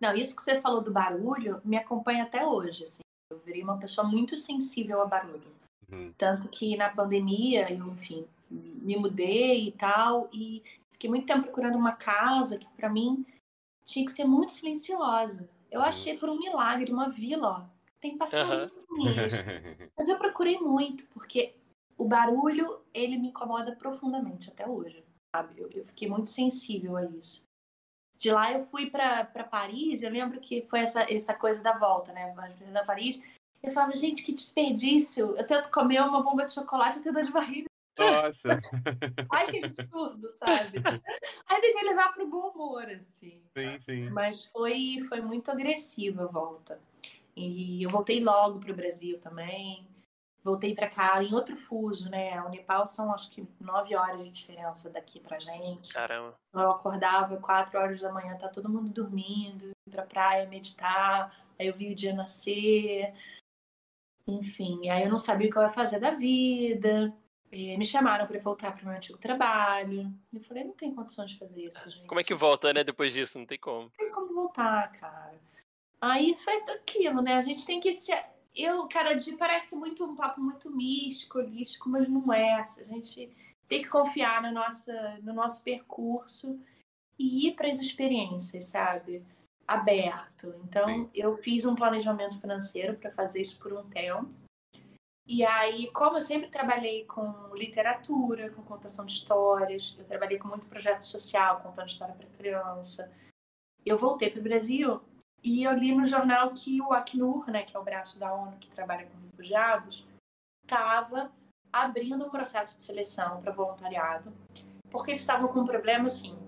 Não, isso que você falou do barulho me acompanha até hoje, assim. Eu virei uma pessoa muito sensível a barulho. Uhum. Tanto que na pandemia, eu, enfim, me mudei e tal, e fiquei muito tempo procurando uma casa que para mim tinha que ser muito silenciosa. Eu uhum. achei por um milagre uma vila, ó. Tem passarinhos. Uhum. Mas eu procurei muito, porque o barulho, ele me incomoda profundamente até hoje, sabe? Eu, eu fiquei muito sensível a isso. De lá eu fui para Paris, eu lembro que foi essa, essa coisa da volta, né? Da Paris. Eu falava, gente, que desperdício. Eu tento comer uma bomba de chocolate e tenho dor de barriga. Nossa! Ai, que absurdo, sabe? Aí tentei levar pro bom humor, assim. Sim, sim. Mas foi, foi muito agressiva a volta. E eu voltei logo pro Brasil também voltei para cá em outro fuso, né? O Nepal são acho que nove horas de diferença daqui pra gente. Caramba. Eu acordava quatro horas da manhã, tá todo mundo dormindo, ir pra praia meditar, aí eu vi o dia nascer. Enfim, aí eu não sabia o que eu ia fazer da vida. E me chamaram para voltar para o meu antigo trabalho. Eu falei, não tem condições de fazer isso, gente. Como é que volta, né? Depois disso, não tem como. Não tem como voltar, cara. Aí foi aquilo, né? A gente tem que se eu, cara, de, parece muito um papo muito místico, holístico, mas não é. A gente tem que confiar no, nossa, no nosso percurso e ir para as experiências, sabe? Aberto. Então, Sim. eu fiz um planejamento financeiro para fazer isso por um tempo. E aí, como eu sempre trabalhei com literatura, com contação de histórias, eu trabalhei com muito projeto social, contando história para criança. Eu voltei para o Brasil e eu li no jornal que o Acnur, né, que é o braço da ONU que trabalha com refugiados, estava abrindo um processo de seleção para voluntariado, porque eles estavam com um problema assim.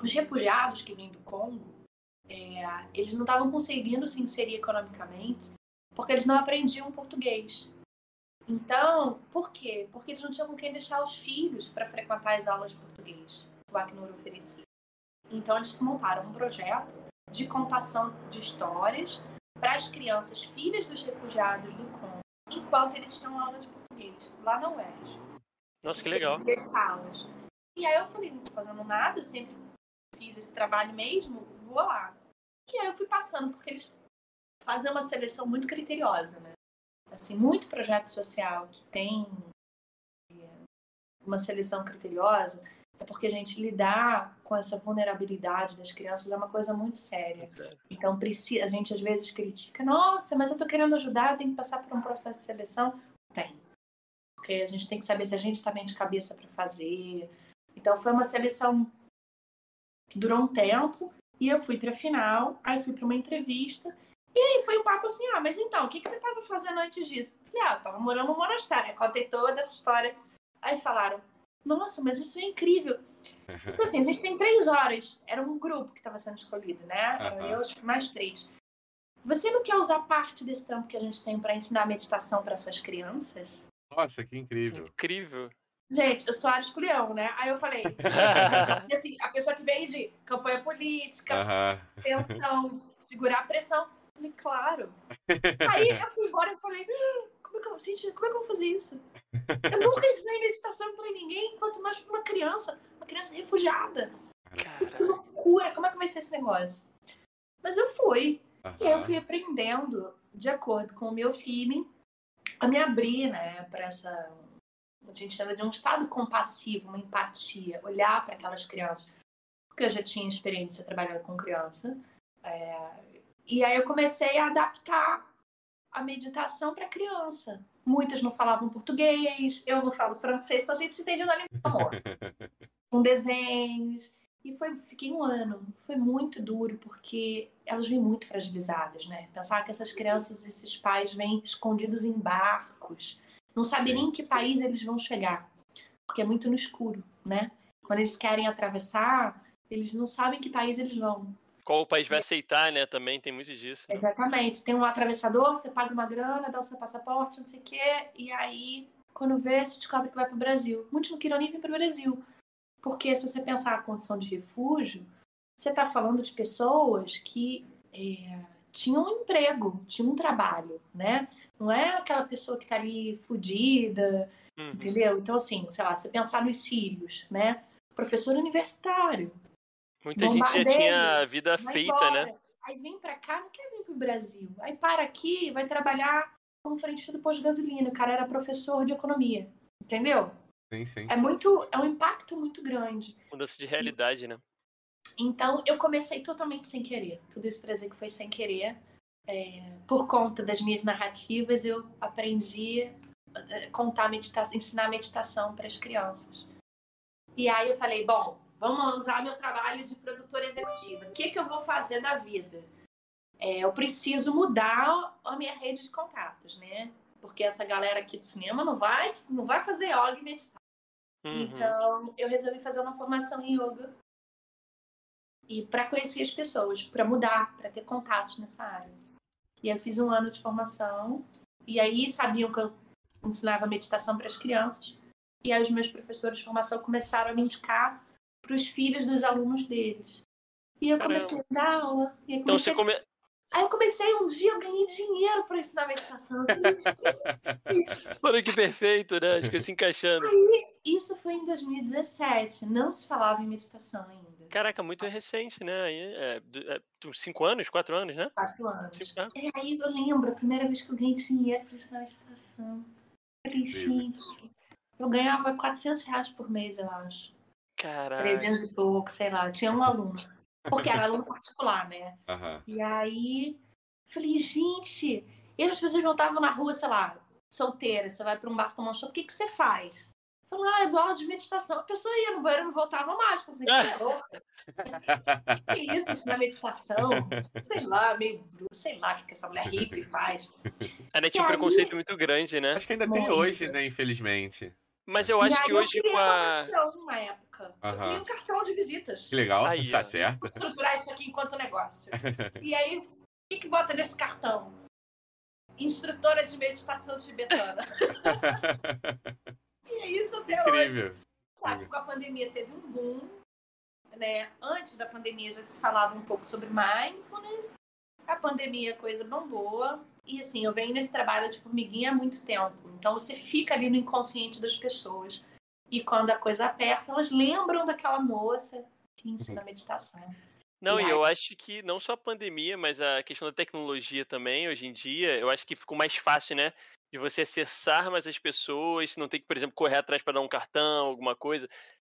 Os refugiados que vêm do Congo, é, eles não estavam conseguindo se inserir economicamente porque eles não aprendiam português. Então, por quê? Porque eles não tinham com quem deixar os filhos para frequentar as aulas de português que o Acnur oferecia. Então, eles montaram um projeto de contação de histórias para as crianças filhas dos refugiados do Congo, enquanto eles tinham aula de português, lá na UERJ. Nossa, que legal. Salas. E aí eu falei, não tô fazendo nada, eu sempre fiz esse trabalho mesmo, vou lá. E aí eu fui passando, porque eles fazem uma seleção muito criteriosa, né? Assim, muito projeto social que tem é, uma seleção criteriosa é porque a gente lidar com essa vulnerabilidade das crianças é uma coisa muito séria. Então, a gente às vezes critica, nossa, mas eu tô querendo ajudar, tem que passar por um processo de seleção. Tem. Porque a gente tem que saber se a gente está bem de cabeça para fazer. Então, foi uma seleção que durou um tempo e eu fui para a final, aí fui para uma entrevista e aí foi um papo assim, ah, mas então, o que, que você estava fazendo antes disso? Falei, ah, eu tava morando no monastério, contei toda essa história. Aí falaram, nossa, mas isso é incrível. Então, assim, a gente tem três horas. Era um grupo que estava sendo escolhido, né? Uhum. Eu mais três. Você não quer usar parte desse tempo que a gente tem para ensinar meditação para essas crianças? Nossa, que incrível. Incrível. Gente, eu sou Ares Culhão, né? Aí eu falei, assim, a pessoa que vem de campanha política, uhum. tensão, segurar a pressão. Falei, claro. Aí eu fui embora e falei, ah, como é que eu, gente, como é que eu vou fazer isso? Eu nunca ensinei meditação para ninguém, quanto mais para uma criança, uma criança refugiada. Cara. Que loucura, como é que vai ser esse negócio? Mas eu fui. Uhum. E aí eu fui aprendendo de acordo com o meu feeling a me abrir, né, para essa a gente chama de um estado compassivo, uma empatia, olhar para aquelas crianças. Porque eu já tinha experiência trabalhando com criança. É... E aí eu comecei a adaptar a meditação para criança. Muitas não falavam português, eu não falo francês, então a gente se entendia na língua com desenhos. E foi, fiquei um ano. Foi muito duro, porque elas vêm muito fragilizadas, né? Pensar que essas crianças, esses pais vêm escondidos em barcos, não sabem nem em que país eles vão chegar, porque é muito no escuro, né? Quando eles querem atravessar, eles não sabem que país eles vão. Qual o país vai aceitar, né? Também tem muito disso. Exatamente. Tem um atravessador, você paga uma grana, dá o seu passaporte, não sei o quê, e aí, quando vê, se descobre que vai para o Brasil. Muitos não queriam nem vir para o Brasil. Porque se você pensar a condição de refúgio, você está falando de pessoas que é, tinham um emprego, tinham um trabalho, né? Não é aquela pessoa que está ali fudida, uhum. entendeu? Então, assim, sei lá, você pensar nos sírios, né? Professor universitário. Muita gente já tinha vida feita, embora. né? Aí vem para cá, não quer vir pro Brasil. Aí para aqui, vai trabalhar como frente do posto de gasolina. O cara era professor de economia, entendeu? Sim, sim. É muito, é um impacto muito grande. Mudança de realidade, né? Então, eu comecei totalmente sem querer. Tudo isso para dizer que foi sem querer. É, por conta das minhas narrativas, eu aprendi a é, contar meditação, ensinar meditação para as crianças. E aí eu falei, bom, vamos usar meu trabalho de produtora executiva. O que, que eu vou fazer da vida? É, eu preciso mudar a minha rede de contatos, né? Porque essa galera aqui do cinema não vai, não vai fazer yoga e meditar. Uhum. Então, eu resolvi fazer uma formação em yoga e para conhecer as pessoas, para mudar, para ter contatos nessa área. E eu fiz um ano de formação, e aí sabiam que eu ensinava meditação para as crianças. E aí os meus professores de formação começaram a me indicar para os filhos dos alunos deles. E eu comecei Caramba. a dar aula. então você come... Aí eu comecei um dia, eu ganhei dinheiro para ensinar meditação. Olha que perfeito, né? Acho que se encaixando. Aí, isso foi em 2017. Não se falava em meditação ainda. Caraca, muito recente, né? Aí, é, é, cinco anos, quatro anos, né? Quatro anos. Cinco. E aí eu lembro, a primeira vez que eu ganhei dinheiro para ensinar meditação. Falei, gente, eu ganhava 400 reais por mês, eu acho. Caraca. 300 e pouco, sei lá. Eu tinha um aluno. Porque era aluno particular, né? Uhum. E aí, falei, gente. E as pessoas voltavam na rua, sei lá, solteira, você vai para um bar tomar um show, o que, que você faz? Falei, ah, eu dou aula de meditação. A pessoa ia no banheiro e não voltava mais. Como você que isso, ensinar meditação? Sei lá, meio sei lá o que essa mulher hippie faz. Ainda tinha um preconceito muito grande, né? Acho que ainda tem hoje, né, infelizmente. Mas eu acho que hoje com a. Uma época. Eu criei um cartão de visitas. Que legal, aí, tá certo. Vou estruturar isso aqui enquanto negócio. e aí, o que, que bota nesse cartão? Instrutora de meditação tibetana. e é isso até Incrível. hoje. Sabe, com a pandemia teve um boom. Né? Antes da pandemia já se falava um pouco sobre mindfulness. A pandemia, coisa bombou. E assim, eu venho nesse trabalho de formiguinha há muito tempo. Então você fica ali no inconsciente das pessoas. E quando a coisa aperta, elas lembram daquela moça que ensina uhum. meditação. Não, e, e eu acho que não só a pandemia, mas a questão da tecnologia também, hoje em dia, eu acho que ficou mais fácil, né? De você acessar mais as pessoas, não ter que, por exemplo, correr atrás para dar um cartão, alguma coisa.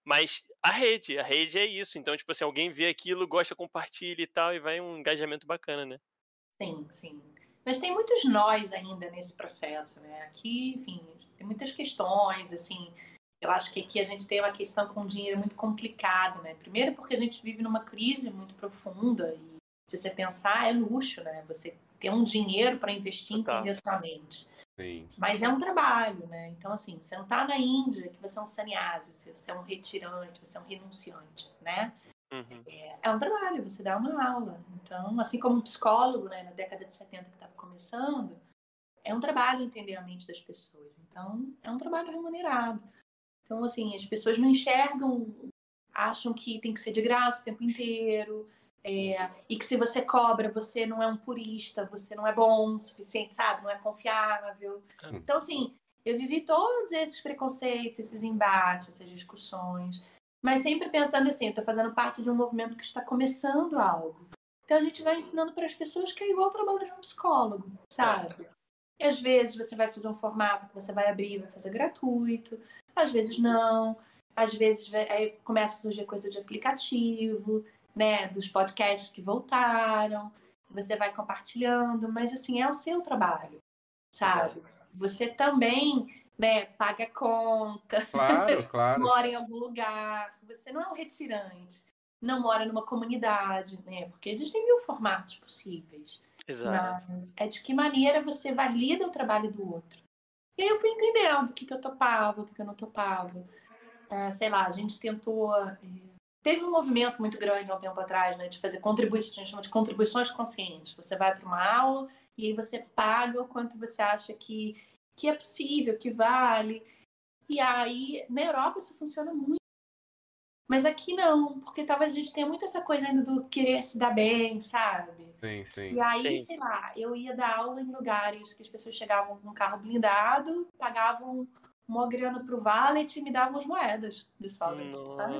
Mas a rede, a rede é isso. Então, tipo assim, alguém vê aquilo, gosta, compartilha e tal, e vai um engajamento bacana, né? Sim, sim. Mas tem muitos nós ainda nesse processo, né? Aqui, enfim, tem muitas questões, assim. Eu acho que aqui a gente tem uma questão com dinheiro muito complicada, né? Primeiro porque a gente vive numa crise muito profunda e se você pensar é luxo, né? Você ter um dinheiro para investir em entender sua mente. Sim. Mas é um trabalho, né? Então, assim, você não está na Índia que você é um sannyasi, você é um retirante, você é um renunciante, né? Uhum. É, é, um trabalho, você dá uma aula. Então, assim como um psicólogo, né, na década de 70 que estava começando, é um trabalho entender a mente das pessoas. Então, é um trabalho remunerado. Então, assim, as pessoas não enxergam, acham que tem que ser de graça o tempo inteiro, é, e que se você cobra, você não é um purista, você não é bom o suficiente, sabe? Não é confiável. Então, assim, eu vivi todos esses preconceitos, esses embates, essas discussões. Mas sempre pensando assim, eu estou fazendo parte de um movimento que está começando algo. Então a gente vai ensinando para as pessoas que é igual o trabalho de um psicólogo, sabe? E às vezes você vai fazer um formato que você vai abrir, vai fazer gratuito, às vezes não, às vezes aí começa a surgir coisa de aplicativo, né, dos podcasts que voltaram, você vai compartilhando, mas assim, é o seu trabalho, sabe? Você também né, paga conta, claro, claro. mora em algum lugar. Você não é um retirante, não mora numa comunidade, né? Porque existem mil formatos possíveis. Exato. Mas é de que maneira você valida o trabalho do outro. E aí eu fui entendendo o que, que eu topava, o que, que eu não topava. É, sei lá, a gente tentou. É... Teve um movimento muito grande há um tempo atrás, né, de fazer contribuições, a gente chama de contribuições conscientes. Você vai para uma aula e aí você paga o quanto você acha que que é possível, que vale. E aí, na Europa isso funciona muito. Mas aqui não, porque talvez a gente tenha muito essa coisa ainda do querer se dar bem, sabe? Sim, sim. E aí, sim. sei lá, eu ia dar aula em lugares que as pessoas chegavam com um carro blindado, pagavam uma grana pro valet e me davam as moedas de sobra, sabe?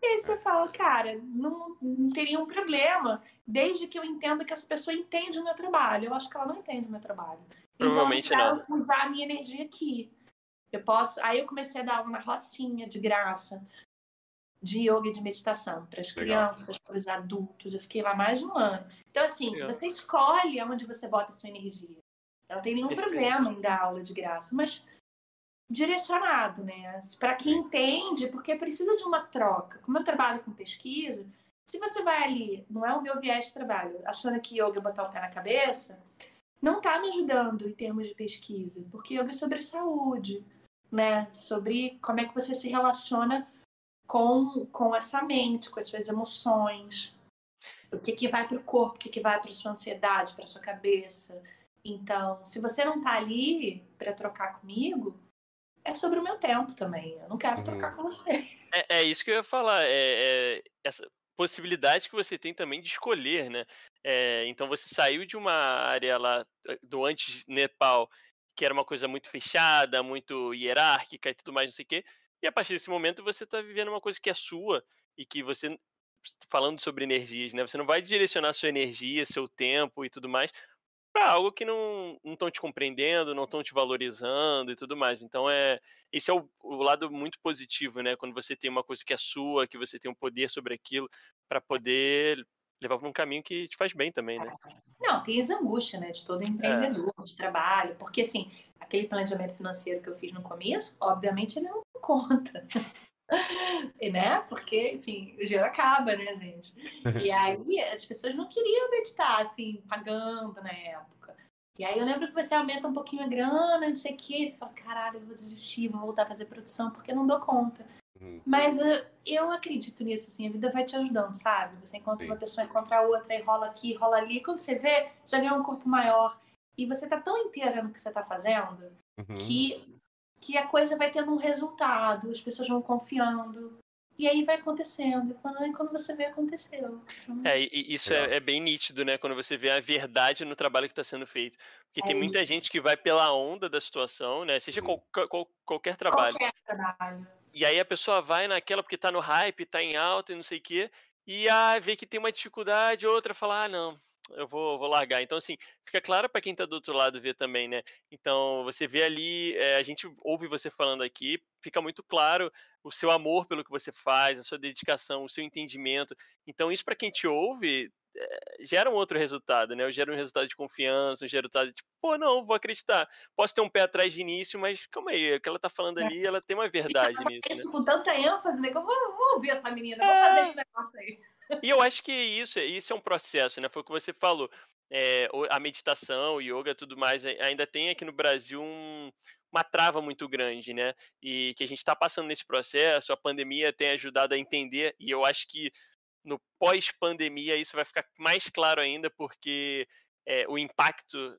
E aí você fala, cara, não, não teria um problema, desde que eu entenda que essa pessoa entende o meu trabalho. Eu acho que ela não entende o meu trabalho. Provavelmente então, eu não. usar a minha energia aqui. Eu posso. Aí eu comecei a dar uma rocinha de graça de yoga e de meditação para as crianças, para os adultos. Eu fiquei lá mais de um ano. Então, assim, Legal. você escolhe aonde você bota a sua energia. Não tem nenhum Perfeito. problema em dar aula de graça, mas direcionado, né? Para quem entende, porque precisa de uma troca. Como eu trabalho com pesquisa, se você vai ali, não é o meu viés de trabalho, achando que yoga é botar o pé na cabeça, não está me ajudando em termos de pesquisa, porque yoga é sobre saúde, né? Sobre como é que você se relaciona com, com essa mente, com as suas emoções, o que, que vai para o corpo, o que, que vai para sua ansiedade, para sua cabeça. Então, se você não está ali para trocar comigo, é sobre o meu tempo também. Eu não quero uhum. trocar com você. É, é, isso que eu ia falar. É, é, essa possibilidade que você tem também de escolher, né? É, então você saiu de uma área lá eh, do antes Nepal, que era uma coisa muito fechada, muito hierárquica e tudo mais, não sei o quê. E a partir desse momento você está vivendo uma coisa que é sua e que você falando sobre energias, né? Você não vai direcionar sua energia, seu tempo e tudo mais para algo que não estão te compreendendo, não estão te valorizando e tudo mais. Então é esse é o, o, lado muito positivo, né? Quando você tem uma coisa que é sua, que você tem um poder sobre aquilo para poder levar para um caminho que te faz bem também, né? Não, tem as angústias, né, de todo empreendedor, é. de trabalho, porque assim, aquele planejamento financeiro que eu fiz no começo, obviamente ele não conta. e, né? Porque, enfim, o dinheiro acaba, né, gente? E aí as pessoas não queriam meditar, assim, pagando na época. E aí eu lembro que você aumenta um pouquinho a grana, não sei o quê, você fala, caralho, eu vou desistir, vou voltar a fazer produção porque não dou conta. Uhum. Mas eu, eu acredito nisso, assim, a vida vai te ajudando, sabe? Você encontra Sim. uma pessoa, encontra outra, e rola aqui, rola ali. E quando você vê, já ganhou um corpo maior. E você tá tão inteira no que você tá fazendo uhum. que, que a coisa vai tendo um resultado, as pessoas vão confiando. E aí vai acontecendo. Quando, quando você vê, aconteceu. Então... É, e isso é, é, bem nítido, né? Quando você vê a verdade no trabalho que está sendo feito. Porque é tem muita isso. gente que vai pela onda da situação, né? Seja qual, qual, qualquer trabalho. Qualquer trabalho. E aí a pessoa vai naquela porque está no hype, está em alta e não sei o quê. E ah, vê que tem uma dificuldade, outra fala, ah, não, eu vou, vou largar. Então, assim, fica claro para quem está do outro lado ver também, né? Então, você vê ali, é, a gente ouve você falando aqui, fica muito claro o seu amor pelo que você faz, a sua dedicação, o seu entendimento. Então, isso para quem te ouve é, gera um outro resultado, né? Gera um resultado de confiança, um resultado de pô, não, vou acreditar. Posso ter um pé atrás de início, mas calma aí, o que ela tá falando ali, ela tem uma verdade nisso. Isso né? com tanta ênfase, né? Que eu vou, vou ouvir essa menina, é... vou fazer esse negócio aí. E eu acho que isso, isso é um processo, né? Foi o que você falou. É, a meditação, o yoga, tudo mais, ainda tem aqui no Brasil um, uma trava muito grande, né? E que a gente está passando nesse processo, a pandemia tem ajudado a entender, e eu acho que no pós-pandemia isso vai ficar mais claro ainda, porque é, o impacto,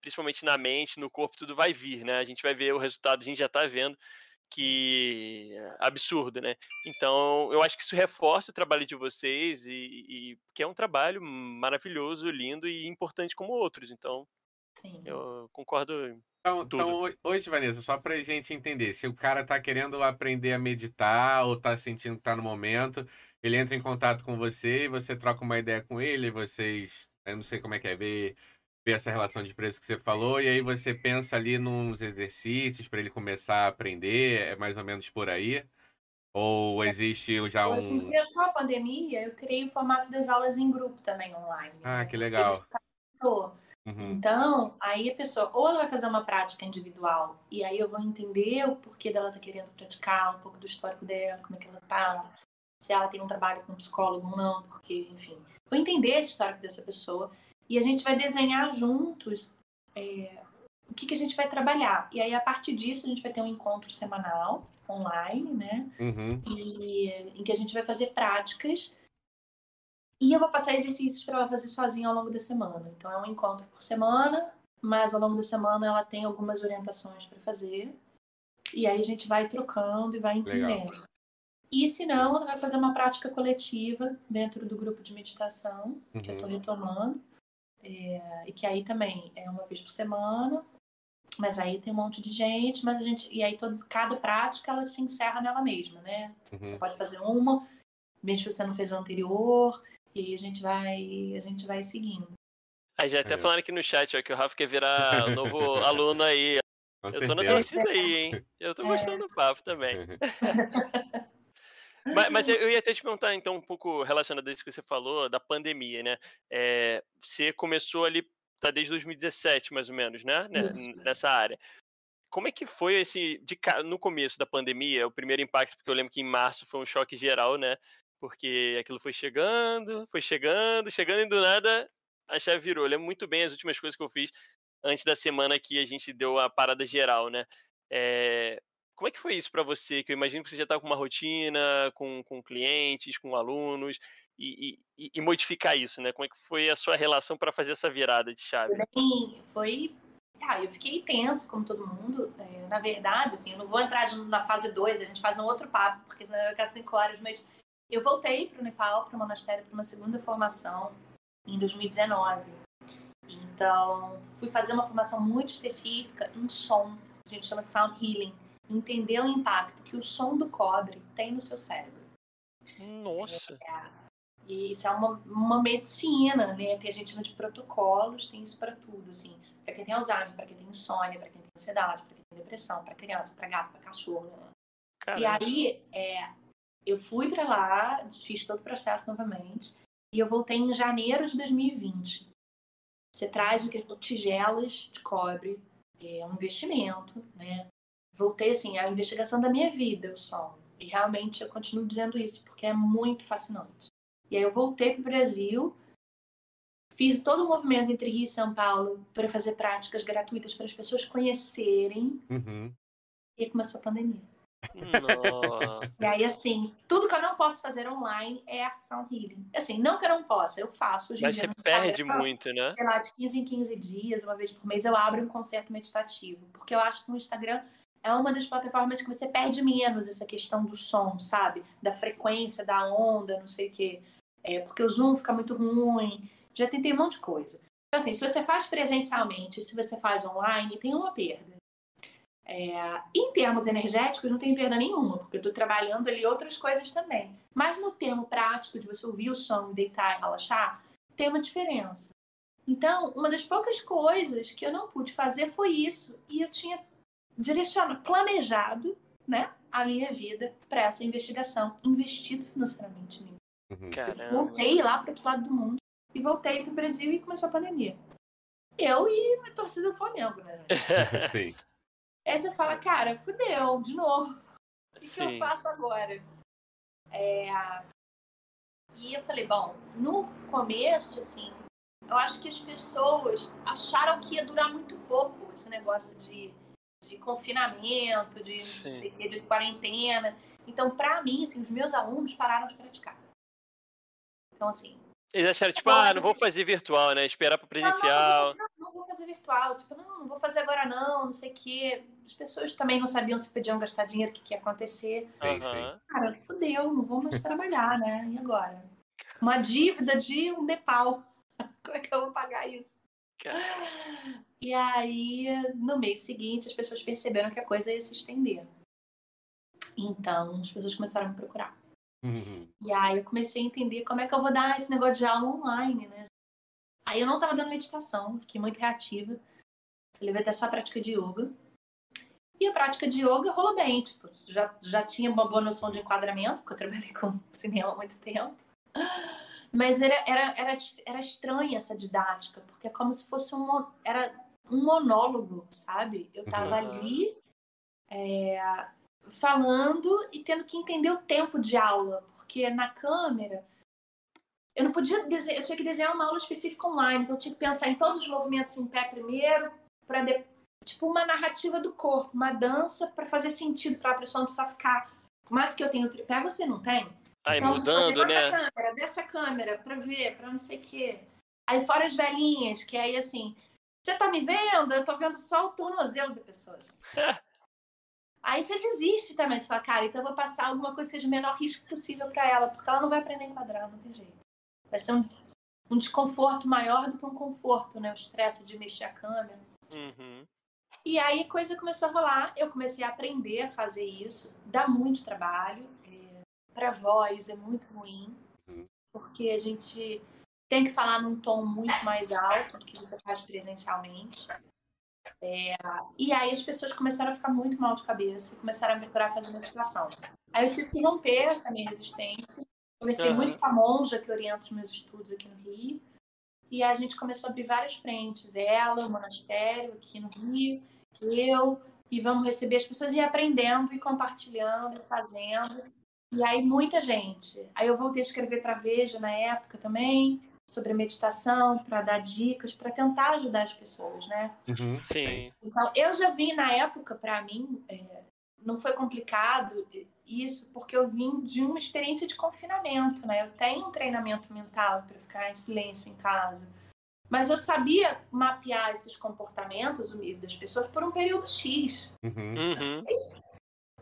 principalmente na mente, no corpo, tudo vai vir, né? A gente vai ver o resultado, a gente já está vendo, que absurdo, né? Então, eu acho que isso reforça o trabalho de vocês e, e que é um trabalho maravilhoso, lindo e importante como outros. Então, Sim. eu concordo. Então, então, hoje, Vanessa, só pra gente entender, se o cara tá querendo aprender a meditar ou tá sentindo que tá no momento, ele entra em contato com você e você troca uma ideia com ele, vocês, eu não sei como é que é, ver ver essa relação de preço que você falou, e aí você pensa ali nos exercícios para ele começar a aprender, é mais ou menos por aí? Ou existe já um. Com a pandemia, eu criei o formato das aulas em grupo também online. Ah, né? que legal. Uhum. Então, aí a pessoa, ou ela vai fazer uma prática individual, e aí eu vou entender o porquê dela tá querendo praticar, um pouco do histórico dela, como é que ela tá, se ela tem um trabalho com um psicólogo ou não, porque, enfim. Vou entender esse histórico dessa pessoa e a gente vai desenhar juntos é, o que, que a gente vai trabalhar. E aí, a partir disso, a gente vai ter um encontro semanal, online, né? Uhum. E, em que a gente vai fazer práticas. E eu vou passar exercícios para ela fazer sozinha ao longo da semana. Então, é um encontro por semana, mas ao longo da semana ela tem algumas orientações para fazer. E aí a gente vai trocando e vai entendendo. Legal. E se não, ela vai fazer uma prática coletiva dentro do grupo de meditação, uhum. que eu estou uhum. retomando. É, e que aí também é uma vez por semana, mas aí tem um monte de gente, mas a gente. E aí todo, cada prática ela se encerra nela mesma, né? Uhum. Você pode fazer uma, mesmo se você não fez a anterior, e aí a gente vai, a gente vai seguindo. Aí já até é. falando aqui no chat, ó, que o Rafa quer virar um novo aluno aí. Com eu certeza. tô na torcida aí, hein? Eu tô gostando é. do papo também. Mas, mas, eu ia até te perguntar, então, um pouco relacionado a isso que você falou, da pandemia, né? É, você começou ali, tá desde 2017, mais ou menos, né? Isso. Nessa área. Como é que foi esse, de, no começo da pandemia, o primeiro impacto? Porque eu lembro que em março foi um choque geral, né? Porque aquilo foi chegando, foi chegando, chegando e do nada a chave virou. Eu lembro muito bem as últimas coisas que eu fiz antes da semana que a gente deu a parada geral, né? É, como é que foi isso para você? Que eu imagino que você já está com uma rotina, com, com clientes, com alunos, e, e, e, modificar isso, né? Como é que foi a sua relação para fazer essa virada de chave? Bem, foi. Ah, eu fiquei tensa, como todo mundo. É, na verdade, assim, eu não vou entrar na fase 2, a gente faz um outro papo, porque senão vai ficar cinco horas, mas eu voltei para o Nepal, para o monastério, para uma segunda formação em 2019. Então, fui fazer uma formação muito específica em som, a gente chama de sound healing entender o impacto que o som do cobre tem no seu cérebro. Nossa! É, e isso é uma, uma medicina, né? Tem a gente de protocolos, tem isso para tudo, assim. Para quem tem Alzheimer, para quem tem insônia, para quem tem ansiedade, para quem tem depressão, para criança, para gato, para cachorro. Né? E aí, é, eu fui para lá, fiz todo o processo novamente, e eu voltei em janeiro de 2020. Você traz o que? Tigelas de cobre, é um investimento, né? Voltei assim, a investigação da minha vida, o som. E realmente eu continuo dizendo isso, porque é muito fascinante. E aí eu voltei para o Brasil, Fiz todo o movimento entre Rio e São Paulo para fazer práticas gratuitas para as pessoas conhecerem. Uhum. E aí começou a pandemia. Nossa. E aí, assim, tudo que eu não posso fazer online é ação healing. Assim, não que eu não possa, eu faço hoje Mas você perde Instagram, muito, né? Sei lá, de 15 em 15 dias, uma vez por mês, eu abro um concerto meditativo. Porque eu acho que no Instagram é uma das plataformas que você perde menos essa questão do som, sabe? Da frequência, da onda, não sei o quê. É, porque o Zoom fica muito ruim. Já tentei um monte de coisa. Então, assim, se você faz presencialmente, se você faz online, tem uma perda. É, em termos energéticos, não tem perda nenhuma, porque eu estou trabalhando ali outras coisas também. Mas no termo prático, de você ouvir o som, deitar e relaxar, tem uma diferença. Então, uma das poucas coisas que eu não pude fazer foi isso. E eu tinha direcionado, planejado né, a minha vida para essa investigação, investido financeiramente nisso. Uhum. Voltei lá para outro lado do mundo e voltei para o Brasil e começou a pandemia. Eu e a torcida do Flamengo, né? Sim. Aí você fala, cara, fudeu, de novo. O que, que eu faço agora? É, E eu falei, bom, no começo, assim, eu acho que as pessoas acharam que ia durar muito pouco esse negócio de, de confinamento, de, sei de quarentena. Então, pra mim, assim, os meus alunos pararam de praticar. Então, assim, Eles acharam, tipo, ah, não vou fazer virtual, né? Esperar pro presencial. Não, não, não, vou fazer virtual. Tipo, não, não vou fazer agora não, não sei o quê. As pessoas também não sabiam se podiam gastar dinheiro, o que, que ia acontecer. Aham. Cara, fudeu, não vou mais trabalhar, né? E agora? Uma dívida de um Nepal. Como é que eu vou pagar isso? Cara, E aí, no mês seguinte, as pessoas perceberam que a coisa ia se estender. Então, as pessoas começaram a me procurar. Uhum. E aí eu comecei a entender como é que eu vou dar esse negócio de aula online, né? Aí eu não tava dando meditação, fiquei muito reativa. Falei, vai ter só a prática de yoga. E a prática de yoga rolou bem, tipo, já, já tinha uma boa noção de enquadramento, porque eu trabalhei com cinema há muito tempo. Mas era, era, era, era estranha essa didática, porque é como se fosse um, era um monólogo, sabe? Eu tava Uhum. ali é, falando e tendo que entender o tempo de aula, porque na câmera eu não podia desenhar, eu tinha que desenhar uma aula específica online, então eu tinha que pensar em todos os movimentos em pé primeiro, para tipo uma narrativa do corpo, uma dança para fazer sentido para a pessoa não precisar ficar. Por mais que eu tenha o tripé, você não tem. Aí Então, mudando, né? câmera, desce a câmera pra ver, pra não sei o quê. Aí fora as velhinhas, que aí assim, você tá me vendo? Eu tô vendo só o tornozelo da pessoa. aí você desiste também, você fala, cara, então eu vou passar alguma coisa que seja o menor risco possível pra ela, porque ela não vai aprender a enquadrar, não tem jeito. Vai ser um, um desconforto maior do que um conforto, né? O estresse de mexer a câmera. Uhum. E aí a coisa começou a rolar, eu comecei a aprender a fazer isso, dá muito trabalho, para voz é muito ruim, Uhum. porque a gente tem que falar num tom muito mais alto do que você faz presencialmente. É, e aí as pessoas começaram a ficar muito mal de cabeça e começaram a me procurar fazer meditação. Aí eu tive que romper essa minha resistência. Conversei Aham. muito com a monja que orienta os meus estudos aqui no Rio. E a gente começou a abrir várias frentes. Ela, o monastério aqui no Rio, eu. E vamos receber as pessoas e aprendendo e compartilhando e fazendo. E aí muita gente. Aí eu voltei a escrever para Veja na época também, sobre meditação, para dar dicas, para tentar ajudar as pessoas, né? Uhum. Sim. Então, eu já vi na época, para mim, é, não foi complicado isso, porque eu vim de uma experiência de confinamento, né? Eu tenho um treinamento mental para ficar em silêncio em casa. Mas eu sabia mapear esses comportamentos das pessoas por um período X Uhum. Uhum.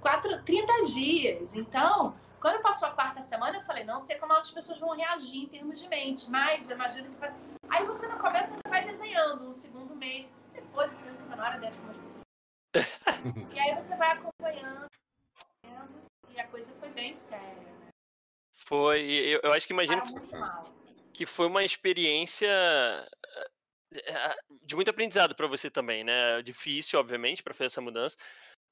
Quatro, 30 dias. Então, quando passou a quarta semana, eu falei, não sei como as pessoas vão reagir em termos de mente, mas eu imagino que vai. Aí você no começo você vai desenhando um segundo mês, depois você não tem a menor ideia de como as pessoas. e aí você vai acompanhando, e a coisa foi bem séria. Né? Foi. e Eu, eu acho que imagino que foi uma experiência eh, de muito aprendizado para você também, né? Difícil, obviamente, para fazer essa mudança,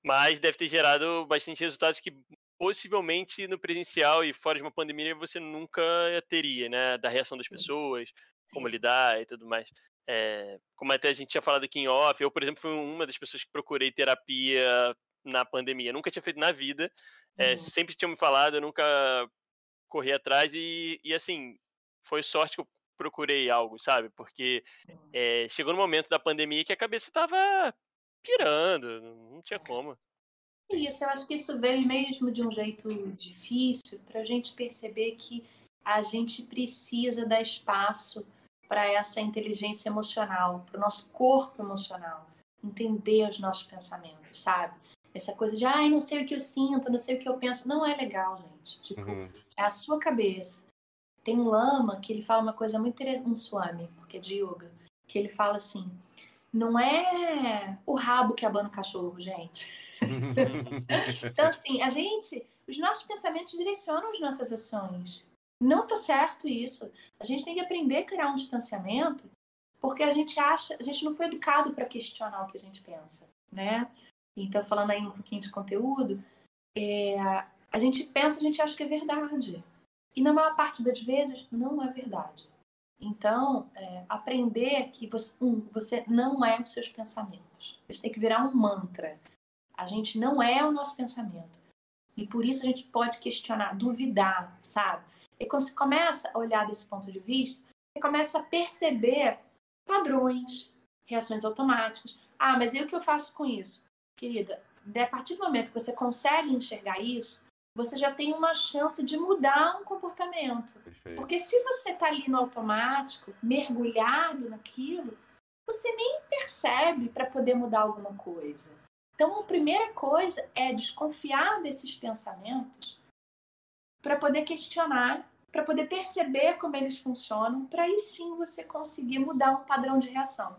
mas deve ter gerado bastante resultados que possivelmente no presencial e fora de uma pandemia você nunca teria, né? Da reação das pessoas, como lidar e tudo mais. É, como até a gente tinha falado aqui em off, eu, por exemplo, fui uma das pessoas que procurei terapia na pandemia. Nunca tinha feito na vida, é, Uhum. sempre tinham me falado, eu nunca corri atrás e, e assim, foi sorte que eu procurei algo, sabe? Porque é, chegou no momento da pandemia que a cabeça tava pirando, não tinha como. Isso, eu acho que isso veio mesmo de um jeito difícil para a gente perceber que a gente precisa dar espaço para essa inteligência emocional, para o nosso corpo emocional, entender os nossos pensamentos, sabe? Essa coisa de, ai, não sei o que eu sinto, não sei o que eu penso, não é legal, gente. Tipo, uhum. é a sua cabeça. Tem um lama que ele fala uma coisa muito interessante, um swami, porque é de yoga, que ele fala assim: não é o rabo que abana o cachorro, gente. então, assim, a gente, os nossos pensamentos direcionam as nossas ações. Não tá certo isso. A gente tem que aprender a criar um distanciamento, porque a gente acha, a gente não foi educado para questionar o que a gente pensa, né? Então, falando aí um pouquinho de conteúdo, é, a gente pensa, a gente acha que é verdade. E na maior parte das vezes, não é verdade. Então, é, aprender que você, um, você não é os seus pensamentos. Isso tem que virar um mantra. A gente não é o nosso pensamento. E por isso a gente pode questionar, duvidar, sabe? E quando você começa a olhar desse ponto de vista, você começa a perceber padrões, reações automáticas. Ah, mas e o que eu faço com isso? Querida, a partir do momento que você consegue enxergar isso, você já tem uma chance de mudar um comportamento. Perfeito. Porque se você está ali no automático, mergulhado naquilo, você nem percebe para poder mudar alguma coisa. Então, a primeira coisa é desconfiar desses pensamentos para poder questionar, para poder perceber como eles funcionam, para aí sim você conseguir mudar um padrão de reação.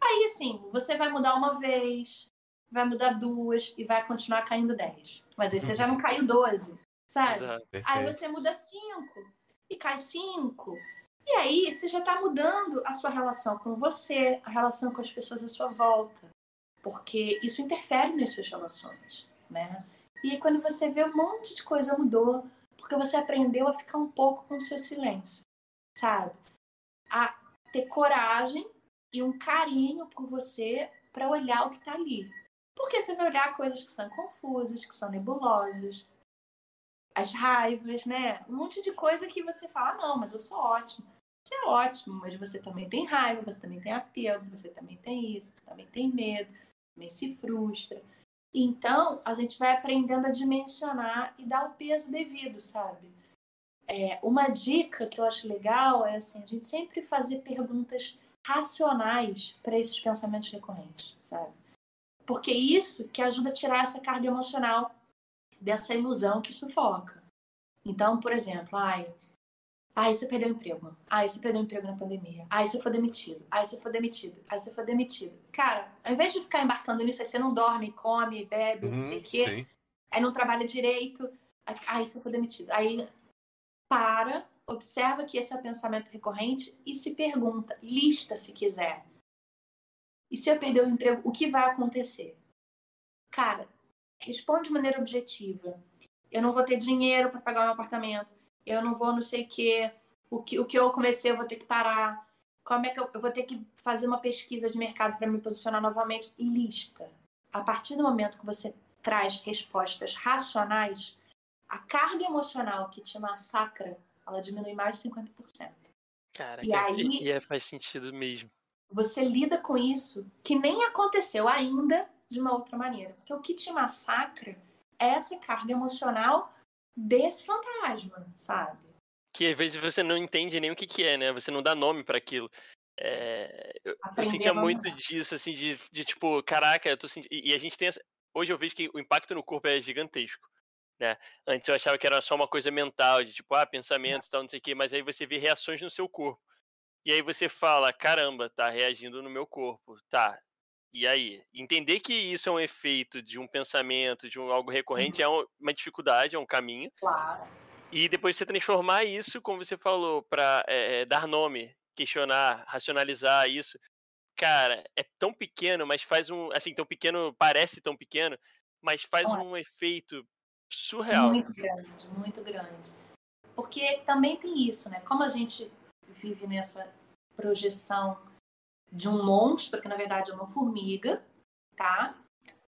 Aí, assim, você vai mudar uma vez, vai mudar duas e vai continuar caindo dez. Mas aí você já não caiu doze, sabe? Exato, aí você muda cinco e cai cinco. E aí você já está mudando a sua relação com você, a relação com as pessoas à sua volta porque isso interfere nas suas relações, né? E quando você vê um monte de coisa mudou, porque você aprendeu a ficar um pouco com o seu silêncio, sabe? A ter coragem e um carinho por você para olhar o que está ali. Porque você vai olhar coisas que são confusas, que são nebulosas, as raivas, né? Um monte de coisa que você fala, ah, não, mas eu sou ótimo. Você é ótimo, mas você também tem raiva, você também tem apego, você também tem isso, você também tem medo também se frustra. Então, a gente vai aprendendo a dimensionar e dar o peso devido, sabe? É, uma dica que eu acho legal é assim, a gente sempre fazer perguntas racionais para esses pensamentos recorrentes, sabe? Porque isso que ajuda a tirar essa carga emocional dessa ilusão que sufoca. Então, por exemplo, ai, ah, você perdeu o emprego. Ah, você perdeu o emprego na pandemia. Ah, você foi demitido. Ah, você foi demitido. Ah, você foi demitido. Cara, ao invés de ficar embarcando nisso, aí você não dorme, come, bebe, uhum, não sei o quê. Sim. Aí não trabalha direito. Aí você foi demitido. Aí para, observa que esse é o pensamento recorrente e se pergunta, lista se quiser. E se eu perder o emprego, o que vai acontecer? Cara, responde de maneira objetiva. Eu não vou ter dinheiro para pagar o meu apartamento eu não vou não sei o quê, o que, o que eu comecei eu vou ter que parar, como é que eu, eu vou ter que fazer uma pesquisa de mercado para me posicionar novamente? Lista. A partir do momento que você traz respostas racionais, a carga emocional que te massacra, ela diminui mais de 50%. Cara, e aí e é, faz sentido mesmo. Você lida com isso que nem aconteceu ainda de uma outra maneira. Porque o que te massacra é essa carga emocional desse fantasma, sabe? Que às vezes você não entende nem o que, que é, né? Você não dá nome para aquilo. É, eu, sentia muito disso, assim, de, de tipo, caraca, eu tô sentindo. E, e a gente tem essa... Hoje eu vejo que o impacto no corpo é gigantesco. Né? Antes eu achava que era só uma coisa mental, de tipo, ah, pensamentos e tal, não sei o quê, mas aí você vê reações no seu corpo. E aí você fala, caramba, tá reagindo no meu corpo. Tá, e aí, entender que isso é um efeito de um pensamento, de um algo recorrente, uhum. é uma dificuldade, é um caminho. Claro. E depois você transformar isso, como você falou, para é, é, dar nome, questionar, racionalizar isso. Cara, é tão pequeno, mas faz um. Assim, tão pequeno, parece tão pequeno, mas faz um efeito surreal. Muito grande, muito grande. Porque também tem isso, né? Como a gente vive nessa projeção de um monstro, que na verdade é uma formiga, tá?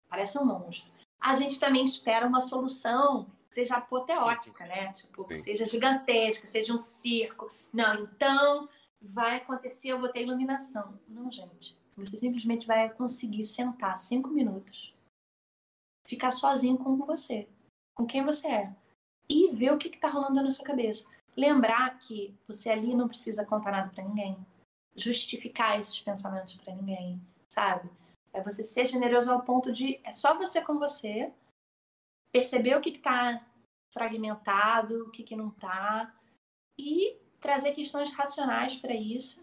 Parece um monstro. A gente também espera uma solução que seja apoteótica, né? Tipo, que seja gigantesca, seja um circo. Não, então vai acontecer, eu vou ter iluminação. Não, gente. Você simplesmente vai conseguir sentar cinco minutos, ficar sozinho com você, com quem você é, e ver o que está rolando na sua cabeça. Lembrar que você ali não precisa contar nada para ninguém, justificar esses pensamentos para ninguém, sabe? É você ser generoso ao ponto de é só você com você, perceber o que está fragmentado, o que, que não está, e trazer questões racionais para isso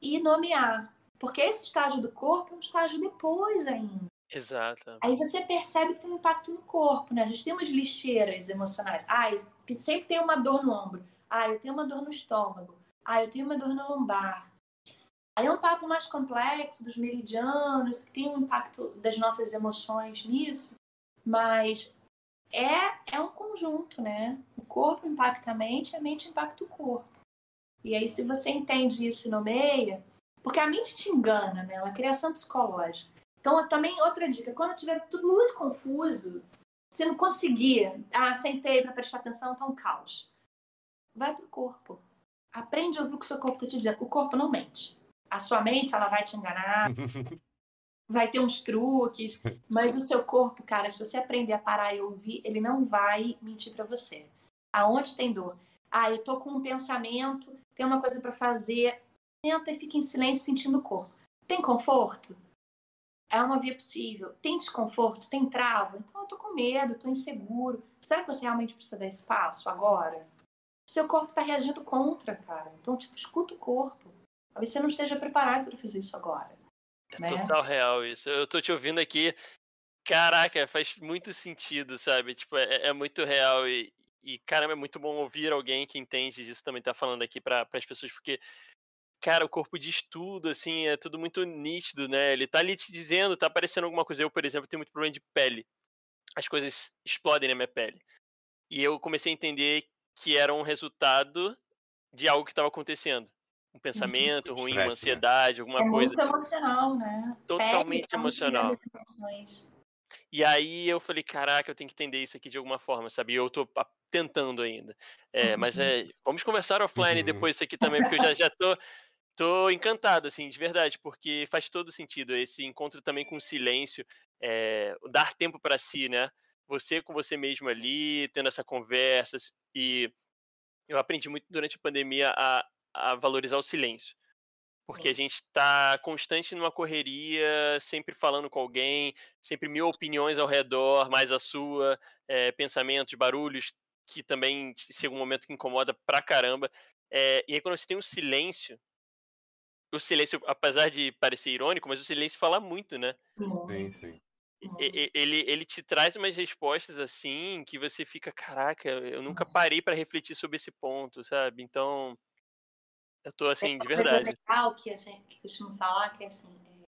e nomear. Porque esse estágio do corpo é um estágio depois ainda. Exato. Aí você percebe que tem um impacto no corpo, né? A gente tem umas lixeiras emocionais. Ah, sempre tem uma dor no ombro. Ah, eu tenho uma dor no estômago. Ah, eu tenho uma dor no lombar. Aí é um papo mais complexo dos meridianos, que tem um impacto das nossas emoções nisso, mas é, é um conjunto, né? O corpo impacta a mente, a mente impacta o corpo. E aí, se você entende isso e nomeia, porque a mente te engana, né? É uma criação psicológica. Então, também outra dica, quando tiver tudo muito confuso, você não conseguir, ah, sentei para prestar atenção, tá um caos. Vai pro corpo. Aprende a ouvir o que o seu corpo está te dizendo. O corpo não mente. A sua mente, ela vai te enganar, vai ter uns truques, mas o seu corpo, cara, se você aprender a parar e ouvir, ele não vai mentir para você. Aonde tem dor? Ah, eu tô com um pensamento, tem uma coisa para fazer, senta e fica em silêncio sentindo o corpo. Tem conforto? É uma via possível. Tem desconforto? Tem trava? Então eu tô com medo, tô inseguro. Será que você realmente precisa dar espaço agora? Seu corpo tá reagindo contra, cara. Então, tipo, escuta o corpo. Talvez você não esteja preparado para fazer isso agora. É né? total real isso. Eu tô te ouvindo aqui. Caraca, faz muito sentido, sabe? Tipo, é, é muito real e, e, caramba, é muito bom ouvir alguém que entende disso também tá falando aqui para as pessoas, porque cara, o corpo diz tudo, assim, é tudo muito nítido, né? Ele tá ali te dizendo, tá aparecendo alguma coisa. Eu, por exemplo, tenho muito problema de pele. As coisas explodem na minha pele. E eu comecei a entender que era um resultado de algo que estava acontecendo. Um pensamento ruim, uma né? ansiedade, alguma é coisa. Muito emocional, né? Totalmente emocional. E aí eu falei, caraca, eu tenho que entender isso aqui de alguma forma, sabe? E eu tô tentando ainda. É, mas uhum. é, vamos conversar offline uhum. depois isso aqui também, porque eu já, já tô tô encantado, assim, de verdade, porque faz todo sentido esse encontro também com o silêncio, é, dar tempo para si, né? Você com você mesmo ali, tendo essa conversa, e eu aprendi muito durante a pandemia a, a valorizar o silêncio. Porque a gente está constante numa correria, sempre falando com alguém, sempre mil opiniões ao redor, mais a sua, é, pensamentos, barulhos, que também chega um momento que incomoda pra caramba. É, e aí quando você tem um silêncio, o silêncio, apesar de parecer irônico, mas o silêncio fala muito, né? Sim, sim. Ele, ele te traz umas respostas assim que você fica, caraca, eu nunca parei para refletir sobre esse ponto, sabe? Então, eu tô assim, de verdade. Coisa legal que, assim, que costumo falar que é assim, é...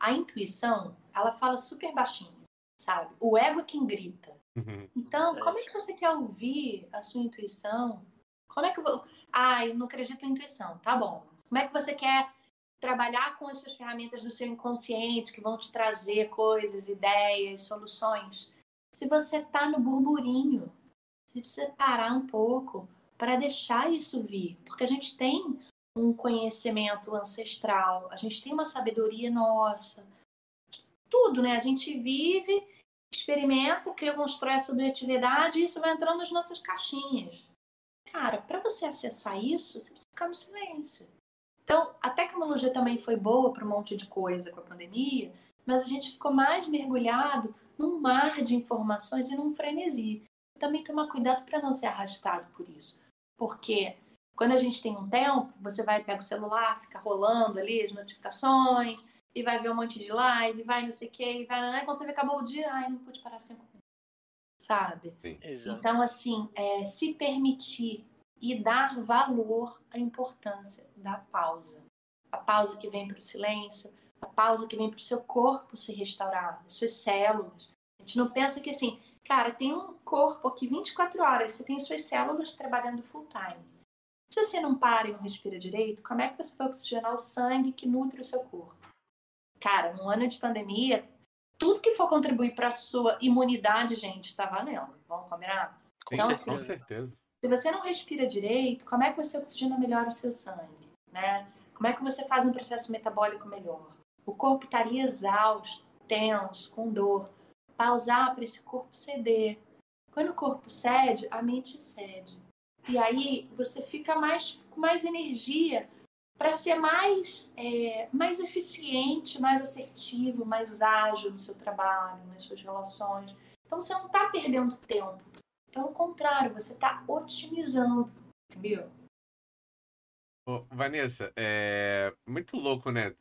a intuição, ela fala super baixinho, sabe? O ego é quem grita. Uhum. Então, como é que você quer ouvir a sua intuição? Como é que eu vou. Ah, eu não acredito em intuição. Tá bom. Como é que você quer trabalhar com as ferramentas do seu inconsciente que vão te trazer coisas, ideias, soluções? Se você está no burburinho, você precisa parar um pouco para deixar isso vir, porque a gente tem um conhecimento ancestral, a gente tem uma sabedoria nossa, tudo, né? A gente vive, experimenta, cria, constrói a subjetividade e isso vai entrando nas nossas caixinhas. Cara, para você acessar isso, você precisa ficar no silêncio. Então, a tecnologia também foi boa para um monte de coisa com a pandemia, mas a gente ficou mais mergulhado num mar de informações e num frenesi. Também tomar cuidado para não ser arrastado por isso. Porque quando a gente tem um tempo, você vai pegar o celular, fica rolando ali as notificações, e vai ver um monte de live, vai não sei o quê, e vai, né? quando você vê, acabou o dia, ai, não pude parar cinco minutos. Sabe? Então, assim, é, se permitir e dar valor à importância da pausa. A pausa que vem para o silêncio, a pausa que vem para o seu corpo se restaurar, as suas células. A gente não pensa que assim, cara, tem um corpo aqui 24 horas, você tem suas células trabalhando full time. Se você não para e não respira direito, como é que você vai oxigenar o sangue que nutre o seu corpo? Cara, num ano de pandemia, tudo que for contribuir para a sua imunidade, gente, tá valendo. Vamos combinar? Com, então, assim, com certeza. Se você não respira direito, como é que você oxigena melhor o seu sangue? né? Como é que você faz um processo metabólico melhor? O corpo está ali exausto, tenso, com dor. Pausar para esse corpo ceder. Quando o corpo cede, a mente cede. E aí você fica mais com mais energia para ser mais, é, mais eficiente, mais assertivo, mais ágil no seu trabalho, nas suas relações. Então você não está perdendo tempo. Pelo contrário, você está otimizando, entendeu? Ô, Vanessa, é muito louco, né?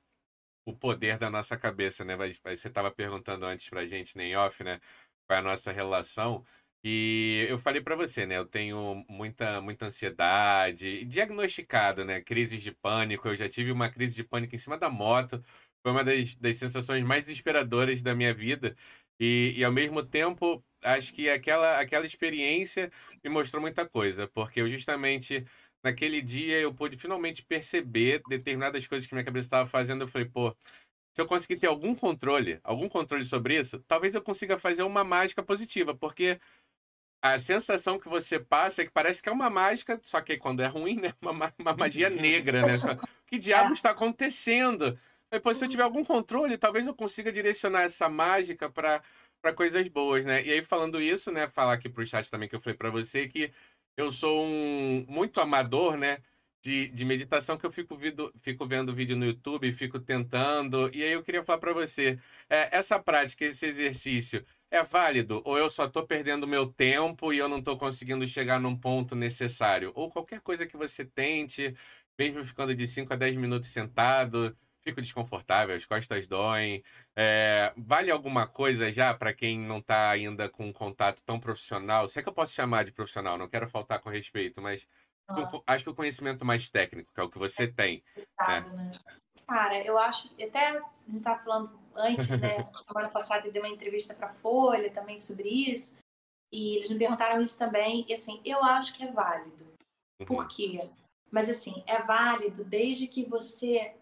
O poder da nossa cabeça, né? Você estava perguntando antes pra gente, nem né, off, né? Qual é a nossa relação. E eu falei para você, né? Eu tenho muita, muita ansiedade, diagnosticado, né? Crises de pânico. Eu já tive uma crise de pânico em cima da moto. Foi uma das, das sensações mais desesperadoras da minha vida. E, e ao mesmo tempo, acho que aquela, aquela experiência me mostrou muita coisa, porque eu justamente naquele dia eu pude finalmente perceber determinadas coisas que minha cabeça estava fazendo. Eu falei, pô, se eu conseguir ter algum controle, algum controle sobre isso, talvez eu consiga fazer uma mágica positiva, porque a sensação que você passa é que parece que é uma mágica, só que quando é ruim, né? Uma, uma magia negra, né? Só, que diabo está acontecendo? Depois, se eu tiver algum controle, talvez eu consiga direcionar essa mágica para para coisas boas, né? E aí, falando isso, né? Falar aqui pro chat também que eu falei para você que eu sou um muito amador, né? De, de meditação que eu fico, vindo, fico vendo vídeo no YouTube, fico tentando. E aí eu queria falar para você, é, essa prática, esse exercício, é válido? Ou eu só estou perdendo meu tempo e eu não estou conseguindo chegar num ponto necessário? Ou qualquer coisa que você tente, mesmo ficando de 5 a 10 minutos sentado, fico desconfortável, as costas doem. É, vale alguma coisa já para quem não está ainda com um contato tão profissional? Se é que eu posso chamar de profissional, não quero faltar com respeito, mas ah. acho que o conhecimento mais técnico, que é o que você é tem. Né? né? Cara, eu acho, até a gente estava falando antes, né? Semana passada eu dei uma entrevista para a Folha também sobre isso. E eles me perguntaram isso também. E assim, eu acho que é válido. Uhum. Por quê? Mas assim, é válido desde que você.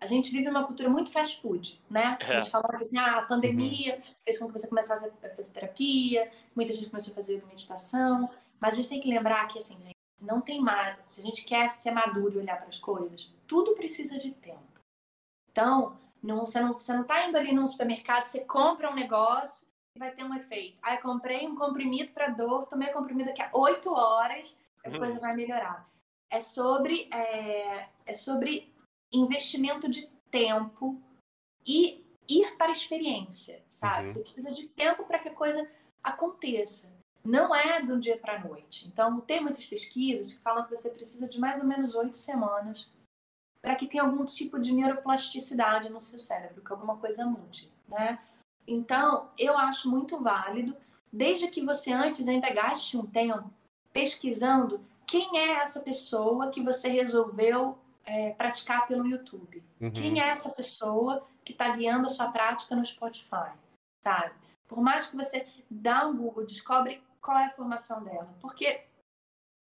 A gente vive uma cultura muito fast food, né? É. A gente fala assim, ah, a pandemia uhum. fez com que você começasse a fazer terapia, muita gente começou a fazer meditação, mas a gente tem que lembrar que, assim, não tem mais. Se a gente quer ser maduro e olhar para as coisas, tudo precisa de tempo. Então, não, você, não, você não tá indo ali num supermercado, você compra um negócio e vai ter um efeito. Aí comprei um comprimido para dor, tomei comprimido daqui a oito horas, a uhum. coisa vai melhorar. É sobre, é, é sobre investimento de tempo e ir para a experiência, sabe? Uhum. Você precisa de tempo para que a coisa aconteça. Não é do dia para a noite. Então, tem muitas pesquisas que falam que você precisa de mais ou menos oito semanas para que tenha algum tipo de neuroplasticidade no seu cérebro, que alguma coisa mude, né? Então, eu acho muito válido, desde que você antes ainda gaste um tempo pesquisando quem é essa pessoa que você resolveu é, praticar pelo YouTube. Uhum. Quem é essa pessoa que está guiando a sua prática no Spotify, sabe? Por mais que você dá um Google, descobre qual é a formação dela. Porque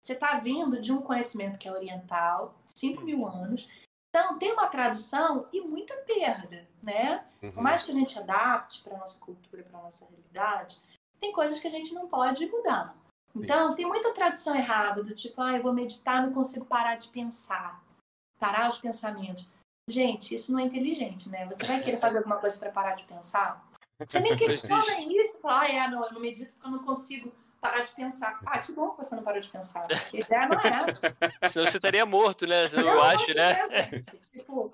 você está vindo de um conhecimento que é oriental, 5 mil anos, então, tem uma tradução e muita perda, né? Uhum. Por mais que a gente adapte para a nossa cultura, para a nossa realidade, tem coisas que a gente não pode mudar. Então, Sim. tem muita tradução errada, do tipo, ah, eu vou meditar, não consigo parar de pensar, parar os pensamentos. Gente, isso não é inteligente, né? Você vai querer fazer alguma coisa para parar de pensar? Você nem questiona isso, fala, ah, é, não, eu não medito porque eu não consigo parar de pensar. Ah, que bom que você não parou de pensar. Porque a ideia não é essa. Senão você estaria morto, né? Eu, eu acho, né? tipo,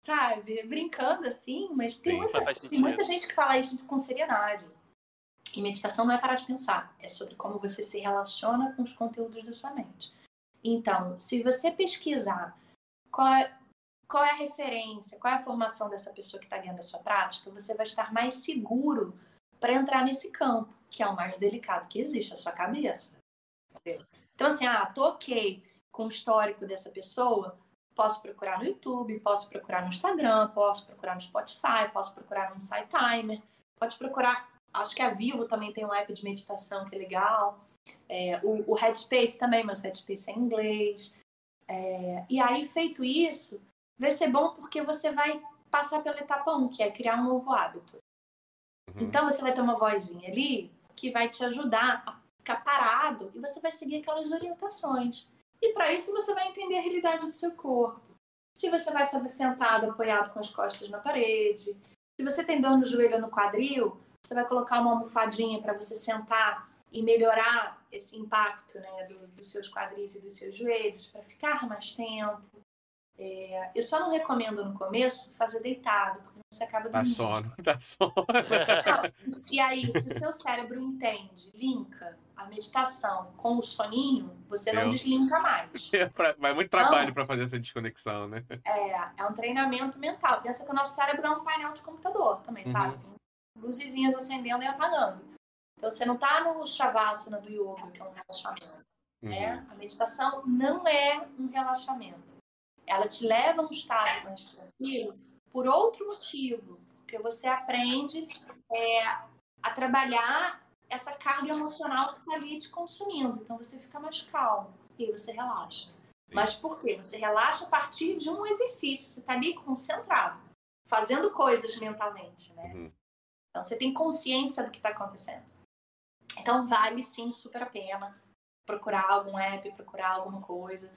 sabe, brincando assim, mas tem, Sim, muita, tem muita gente que fala isso com seriedade. E meditação não é parar de pensar, é sobre como você se relaciona com os conteúdos da sua mente. Então, se você pesquisar qual é, qual é a referência, qual é a formação dessa pessoa que está guiando a sua prática, você vai estar mais seguro para entrar nesse campo que é o mais delicado que existe, a sua cabeça. Então, assim, ah, tô ok com o histórico dessa pessoa, posso procurar no YouTube, posso procurar no Instagram, posso procurar no Spotify, posso procurar no Insight Timer, pode procurar. Acho que a Vivo também tem um app de meditação que é legal. É, o, o Headspace também, mas o Headspace é em inglês. É, e aí, feito isso, vai ser bom porque você vai passar pela etapa 1, que é criar um novo hábito. Uhum. Então, você vai ter uma vozinha ali que vai te ajudar a ficar parado e você vai seguir aquelas orientações. E para isso você vai entender a realidade do seu corpo. se você vai fazer sentado apoiado com as costas na parede. Se você tem dor no joelho ou no quadril, você vai colocar uma almofadinha para você sentar e melhorar esse impacto né, do, dos seus quadris e dos seus joelhos para ficar mais tempo. É, eu só não recomendo no começo fazer deitado, porque você acaba Dá dormindo. sono, dá sono. Não, se aí, se o seu cérebro entende, linka a meditação com o soninho, você não Eu- deslinka mais. É pra- Vai muito trabalho para fazer essa desconexão, né? É, é um treinamento mental. Pensa que o nosso cérebro é um painel de computador também, Uhum. sabe? Luzezinhas acendendo e apagando. Então você não tá no shavasana do yoga, que é um relaxamento. né? Uhum. A meditação não é um relaxamento. Ela te leva a um estado mais tranquilo por outro motivo, porque você aprende é, a trabalhar essa carga emocional que está ali te consumindo. Então você fica mais calmo e aí você relaxa. Mas por quê? Você relaxa a partir de um exercício. Você está ali concentrado, fazendo coisas mentalmente, né? Uhum. Então você tem consciência do que está acontecendo. Então vale sim super a pena procurar algum app, procurar alguma coisa.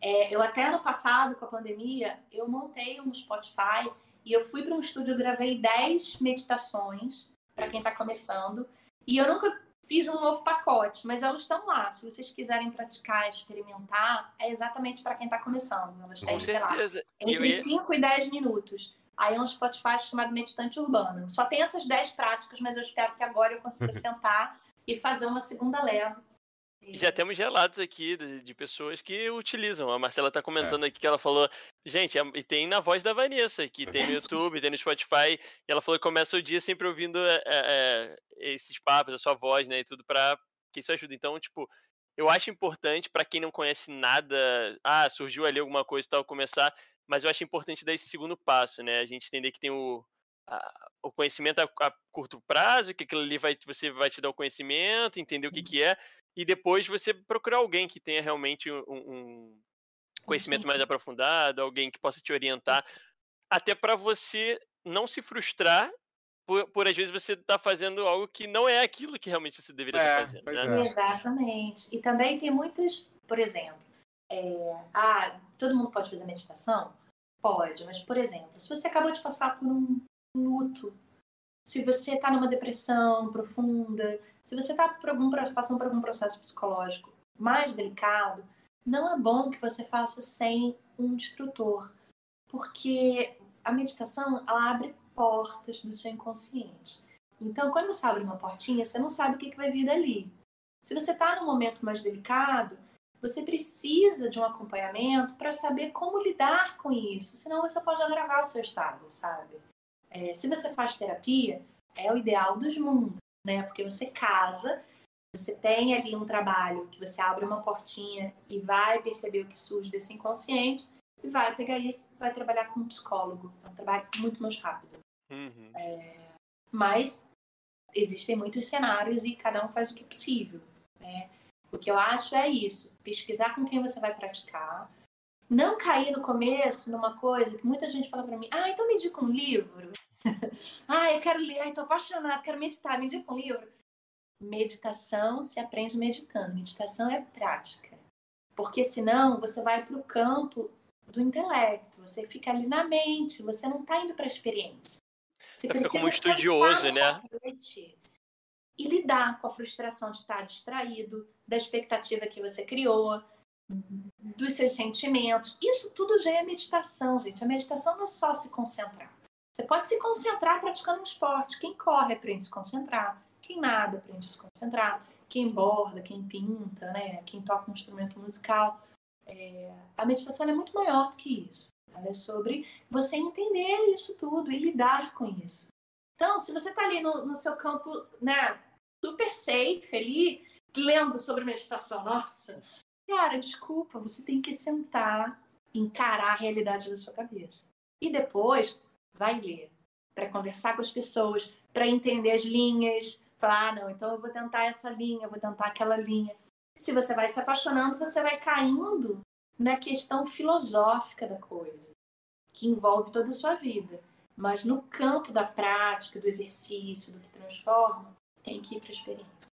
É, eu até no passado, com a pandemia, eu montei um Spotify e eu fui para um estúdio, gravei 10 meditações para quem está começando. E eu nunca fiz um novo pacote, mas elas estão lá. Se vocês quiserem praticar, experimentar, é exatamente para quem está começando. Elas têm, sei lá, entre ia- 5 e 10 minutos. Aí é um Spotify chamado Meditante Urbano. Só tem essas 10 práticas, mas eu espero que agora eu consiga sentar e fazer uma segunda leva. Já temos relatos aqui de, de pessoas que utilizam. A Marcela tá É. comentando aqui que ela falou, gente, é- e tem na voz da Vanessa, que tem no YouTube, tem no Spotify, e ela falou que começa o dia sempre ouvindo é, é, esses papos, a sua voz, né, e tudo pra que isso ajuda. Então, tipo, eu acho importante pra quem não conhece nada, ah, surgiu ali alguma coisa e tal, começar, mas eu acho importante dar esse segundo passo, né, a gente entender que tem o a- o conhecimento a, a curto prazo, que aquilo ali vai, você vai te dar o conhecimento, entender o que, que é, e depois você procurar alguém que tenha realmente um, um conhecimento mais aprofundado, alguém que possa te orientar, até para você não se frustrar por, por às vezes você estar fazendo algo que não é aquilo que realmente você deveria estar É, fazendo. pois né? é. Exatamente. E também tem muitas, por exemplo, é, ah, todo mundo pode fazer meditação? Pode, mas, por exemplo, se você acabou de passar por um luto, se você está numa depressão profunda, se você está passando por algum processo psicológico mais delicado, não é bom que você faça sem um instrutor, porque a meditação ela abre portas do seu inconsciente. Então, quando você abre uma portinha, você não sabe o que, que vai vir dali. Se você está num momento mais delicado, você precisa de um acompanhamento para saber como lidar com isso, senão você pode agravar o seu estado, sabe? É, se você faz terapia, é o ideal dos mundos, né? Porque você casa, você tem ali um trabalho que você abre uma portinha e vai perceber o que surge desse inconsciente e vai pegar isso e vai trabalhar com um psicólogo. É um trabalho muito mais rápido. Uhum. Mas existem muitos cenários e cada um faz o que é possível. Né? O que eu acho é isso: pesquisar com quem você vai praticar. Não cair no começo numa coisa que muita gente fala pra mim: ah, então me indica um livro. ah, eu quero ler, ai, tô apaixonada, quero meditar, me indica um livro. Meditação se aprende meditando. Meditação é prática. Porque senão você vai para o campo do intelecto, você fica ali na mente, você não está indo para a experiência. Você Vai ficar como um estudioso, né? E lidar com a frustração de estar distraído, da expectativa que você criou, dos seus sentimentos. Isso tudo já é meditação, gente. A meditação não é só se concentrar. Você pode se concentrar praticando um esporte. Quem corre aprende a se concentrar. Quem nada aprende a se concentrar. Quem borda, quem pinta, né? quem toca um instrumento musical. É... A meditação é muito maior do que isso. Ela é sobre você entender isso tudo e lidar com isso. Então, se você está ali no, no, seu campo, né, super safe, ali, lendo sobre meditação, nossa, cara, desculpa, você tem que sentar, encarar a realidade da sua cabeça. E depois, vai ler, para conversar com as pessoas, para entender as linhas, falar, ah, não, então eu vou tentar essa linha, eu vou tentar aquela linha. Se você vai se apaixonando, você vai caindo na questão filosófica da coisa, que envolve toda a sua vida. Mas no campo da prática, do exercício, do que transforma, tem que ir para a experiência.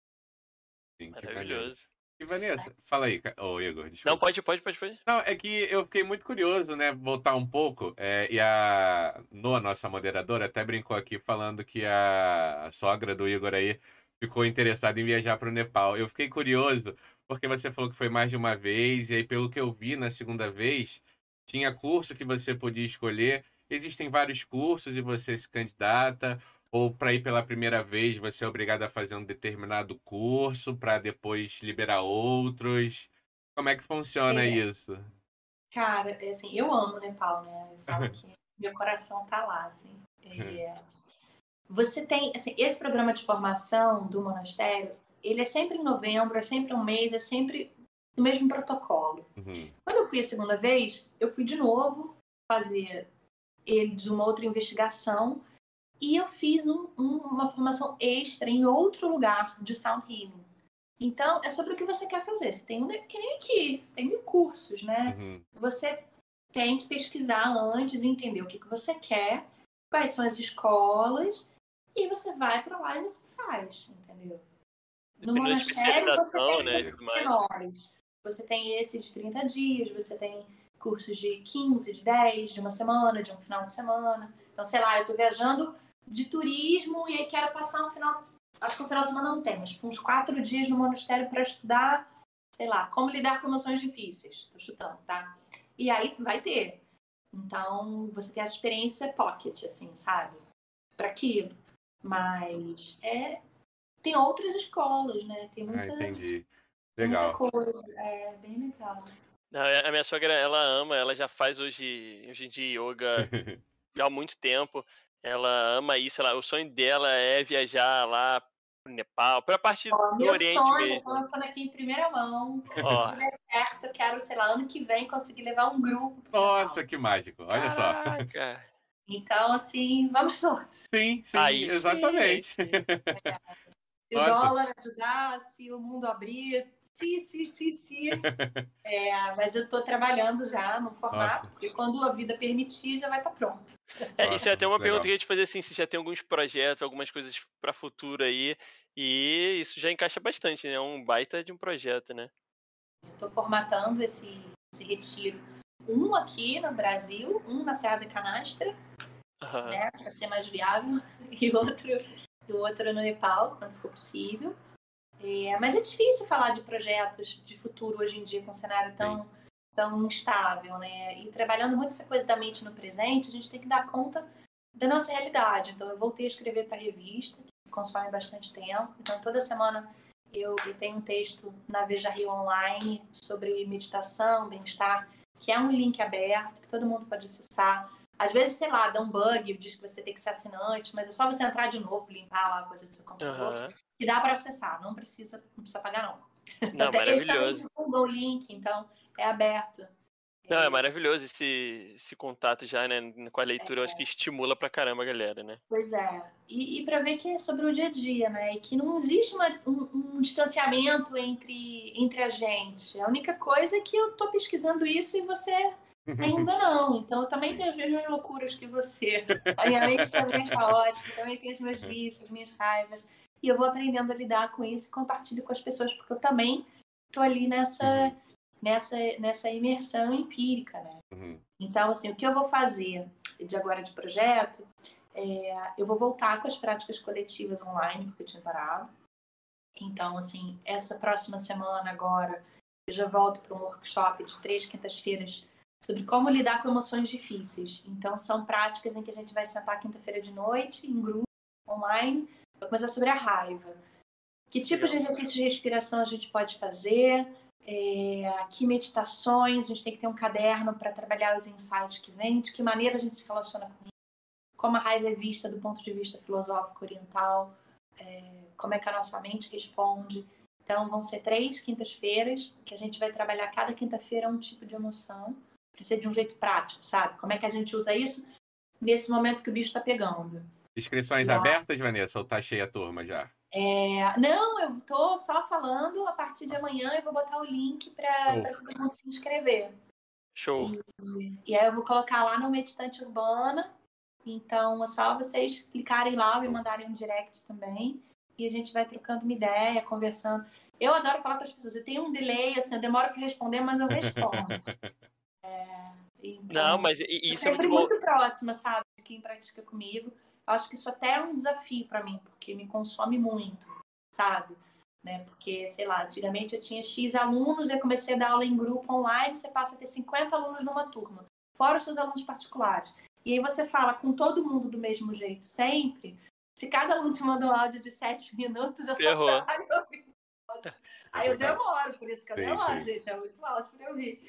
Maravilhoso. E Vanessa, fala aí, ô Igor, desculpa. Não, pode, pode, pode, pode. Não, é que eu fiquei muito curioso, né? Voltar um pouco. É, e a Noa, nossa moderadora, até brincou aqui falando que a sogra do Igor aí ficou interessada em viajar para o Nepal. Eu fiquei curioso, porque você falou que foi mais de uma vez, e aí, pelo que eu vi na segunda vez, tinha curso que você podia escolher. Existem vários cursos e você se candidata ou para ir pela primeira vez você é obrigado a fazer um determinado curso para depois liberar outros? Como é que funciona É. isso? Cara, é assim, eu amo Nepal, né? Eu falo que meu coração tá lá, assim. É, Você tem, assim, esse programa de formação do monastério, ele é sempre em novembro, é sempre um mês, é sempre o mesmo protocolo. Uhum. Quando eu fui a segunda vez, eu fui de novo fazer ele de uma outra investigação e eu fiz um- um- uma formação extra em outro lugar de sound healing. Então, é sobre o que você quer fazer. Você tem um, que nem aqui, você tem mil cursos, né? Uhum. Você tem que pesquisar antes e entender o que, que você quer, quais são as escolas, e você vai para lá e você faz, entendeu? No monastério, você tem né, menores. Você tem esse de 30 dias, você tem cursos de 15, de 10, de uma semana, de um final de semana. Então, sei lá, eu tô viajando de turismo e aí quero passar um final. Acho que um final de semana não tem, mas tipo, uns quatro dias no monastério para estudar, sei lá, como lidar com emoções difíceis. Tô chutando, tá? E aí vai ter. Então, você tem essa experiência pocket, assim, sabe? Para aquilo. Mas é tem outras escolas, né? Tem Ah, muita, entendi. tem Legal. muita coisa. É bem legal. Não, A minha sogra, ela ama, ela já faz hoje, hoje em dia yoga já há muito tempo. Ela ama isso, ela, o sonho dela é viajar lá pro Nepal, pra parte Ó, do meu Oriente sonho, mesmo. tô lançando aqui em primeira mão. Ó. Se der certo, eu quero, sei lá, ano que vem conseguir levar um grupo. Nossa, Nepal. que mágico. Olha só. Caraca. Então, assim, vamos todos. Sim, sim, Aí sim, Se o Nossa. dólar ajudar, se o mundo abrir, se, se, se, se. É, mas eu tô trabalhando já no formato, Nossa. porque quando a vida permitir, já vai estar pronto. É, Nossa, isso é até uma muito pergunta legal. que eu ia te fazer assim, se já tem alguns projetos, algumas coisas pra futuro aí, e isso já encaixa bastante, né? É um baita de um projeto, né? Eu tô formatando esse, esse retiro. Um aqui no Brasil, um na Serra da Canastra, Aham. né, para ser mais viável, e outro, e outro no Nepal, quando for possível. É, mas é difícil falar de projetos de futuro hoje em dia com um cenário tão, tão instável, né? E trabalhando muito essa coisa da mente no presente, a gente tem que dar conta da nossa realidade. Então, eu voltei a escrever para a revista, que consome bastante tempo. Então, toda semana eu, eu tenho um texto na Veja Rio Online sobre meditação, bem-estar, que é um link aberto, que todo mundo pode acessar. Às vezes, sei lá, dá um bug, diz que você tem que ser assinante, mas é só você entrar de novo, limpar lá a coisa do seu computador, Aham. e dá para acessar, não precisa, não precisa pagar, não. Não, Até eles maravilhoso. divulgam o link, então é aberto. Não, é maravilhoso esse, esse contato já, né? Com a leitura, eu É. acho que estimula pra caramba a galera, né? Pois é. E, e para ver que é sobre o dia a dia, né? E que não existe uma- um, um distanciamento entre, entre a gente. A única coisa é que eu tô pesquisando isso e você ainda não. Então eu também tenho as mesmas loucuras que você. A minha mente também é caótica, também tem os meus vícios, as minhas raivas. E eu vou aprendendo a lidar com isso e compartilho com as pessoas, porque eu também tô ali nessa, Uhum. nessa, nessa imersão empírica, né? Uhum. Então, assim, o que eu vou fazer de agora de projeto, é, eu vou voltar com as práticas coletivas online, porque eu tinha parado. Então, assim, essa próxima semana agora, eu já volto para um workshop de três quintas-feiras sobre como lidar com emoções difíceis. Então, são práticas em que a gente vai sentar quinta-feira de noite, em grupo, online, vai começar sobre a raiva. Que tipo de exercício de respiração a gente pode fazer? É, que meditações, a gente tem que ter um caderno para trabalhar os insights que vêm, de que maneira a gente se relaciona com isso, como a raiva é vista do ponto de vista filosófico oriental, é, como é que a nossa mente responde. Então, vão ser três quintas-feiras que a gente vai trabalhar cada quinta-feira um tipo de emoção, para ser de um jeito prático, sabe? Como é que a gente usa isso nesse momento que o bicho está pegando. Inscrições Já. abertas, Vanessa, ou tá cheia a turma já? É, não, eu tô só falando, a partir de amanhã eu vou botar o link para Oh. todo mundo se inscrever. Show. E aí eu vou colocar lá no Meditante Urbana. Então é só vocês clicarem lá, me mandarem um direct também. E a gente vai trocando uma ideia, conversando. Eu adoro falar para as pessoas. Eu tenho um delay, assim, eu demoro para responder, mas eu respondo. É, então, Não, mas isso é muito bom. muito próxima, sabe? De quem pratica comigo. Acho que isso até é um desafio para mim, porque me consome muito, sabe? Né? Porque, sei lá, antigamente eu tinha X alunos, eu comecei a dar aula em grupo online, você passa a ter 50 alunos numa turma, fora os seus alunos particulares. E aí você fala com todo mundo do mesmo jeito, sempre. Se cada aluno te manda um áudio de 7 minutos, eu Ferrou. só Aí eu demoro, por isso que eu demoro, sim. gente. É muito alto para eu ouvir.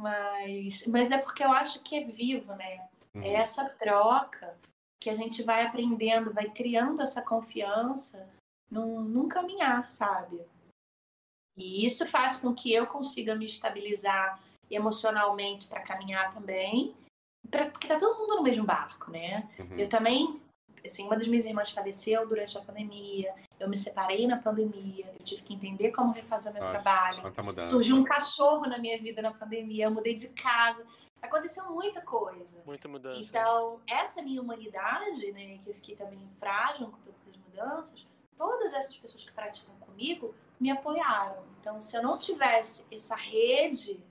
Mas, mas é porque eu acho que é vivo, né? É uhum. É essa troca que a gente vai aprendendo, vai criando essa confiança num, num caminhar, sabe? E isso faz com que eu consiga me estabilizar emocionalmente para caminhar também, pra, porque tá todo mundo no mesmo barco, né? Uhum. Eu também, assim, uma das minhas irmãs faleceu durante a pandemia, eu me separei na pandemia, eu tive que entender como refazer o meu Nossa, trabalho. Tá Surgiu um cachorro na minha vida na pandemia, eu mudei de casa. Aconteceu muita coisa. Muita mudança. Então, essa minha humanidade, né, que eu fiquei também frágil com todas as mudanças, todas essas pessoas que praticam comigo me apoiaram. Então, se eu não tivesse essa rede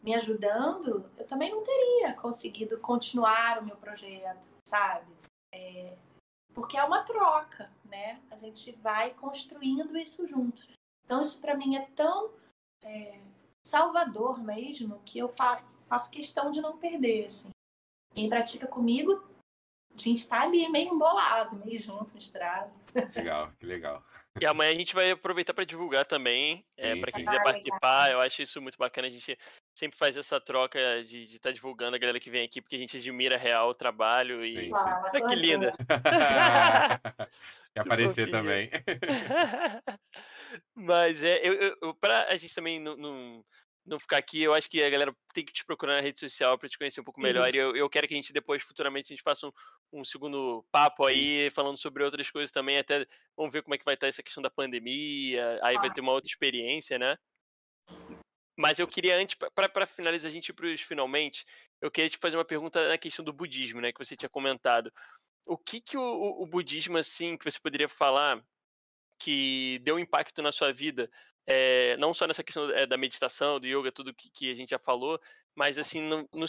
me ajudando, eu também não teria conseguido continuar o meu projeto, sabe? É, porque é uma troca, né? A gente vai construindo isso juntos. Então, isso para mim é tão é, salvador mesmo que eu fa faço questão de não perder, assim. Quem pratica comigo, a gente tá ali meio embolado, meio junto, misturado. Legal, que legal. E amanhã a gente vai aproveitar para divulgar também, é, para quem quiser participar. Eu acho isso muito bacana. A gente sempre faz essa troca de estar tá divulgando a galera que vem aqui, porque a gente admira real o trabalho e. Sim, sim. Olha que linda! e aparecer também. Mas é, eu, eu, pra a gente também não, não, não, ficar aqui, eu acho que a galera tem que te procurar na rede social para te conhecer um pouco melhor. Isso. E eu, eu quero que a gente depois, futuramente, a gente faça um, um segundo papo aí, falando sobre outras coisas também. Até vamos ver como é que vai estar essa questão da pandemia. Aí ah. vai ter uma outra experiência, né? Mas eu queria, antes, para finalizar a gente para os finalmente, eu queria te fazer uma pergunta na questão do budismo, né? Que você tinha comentado. O que, que o, o, budismo, assim, que você poderia falar que deu impacto na sua vida, é, não só nessa questão é, da meditação, do yoga, tudo que, que, a gente já falou, mas assim, no, no,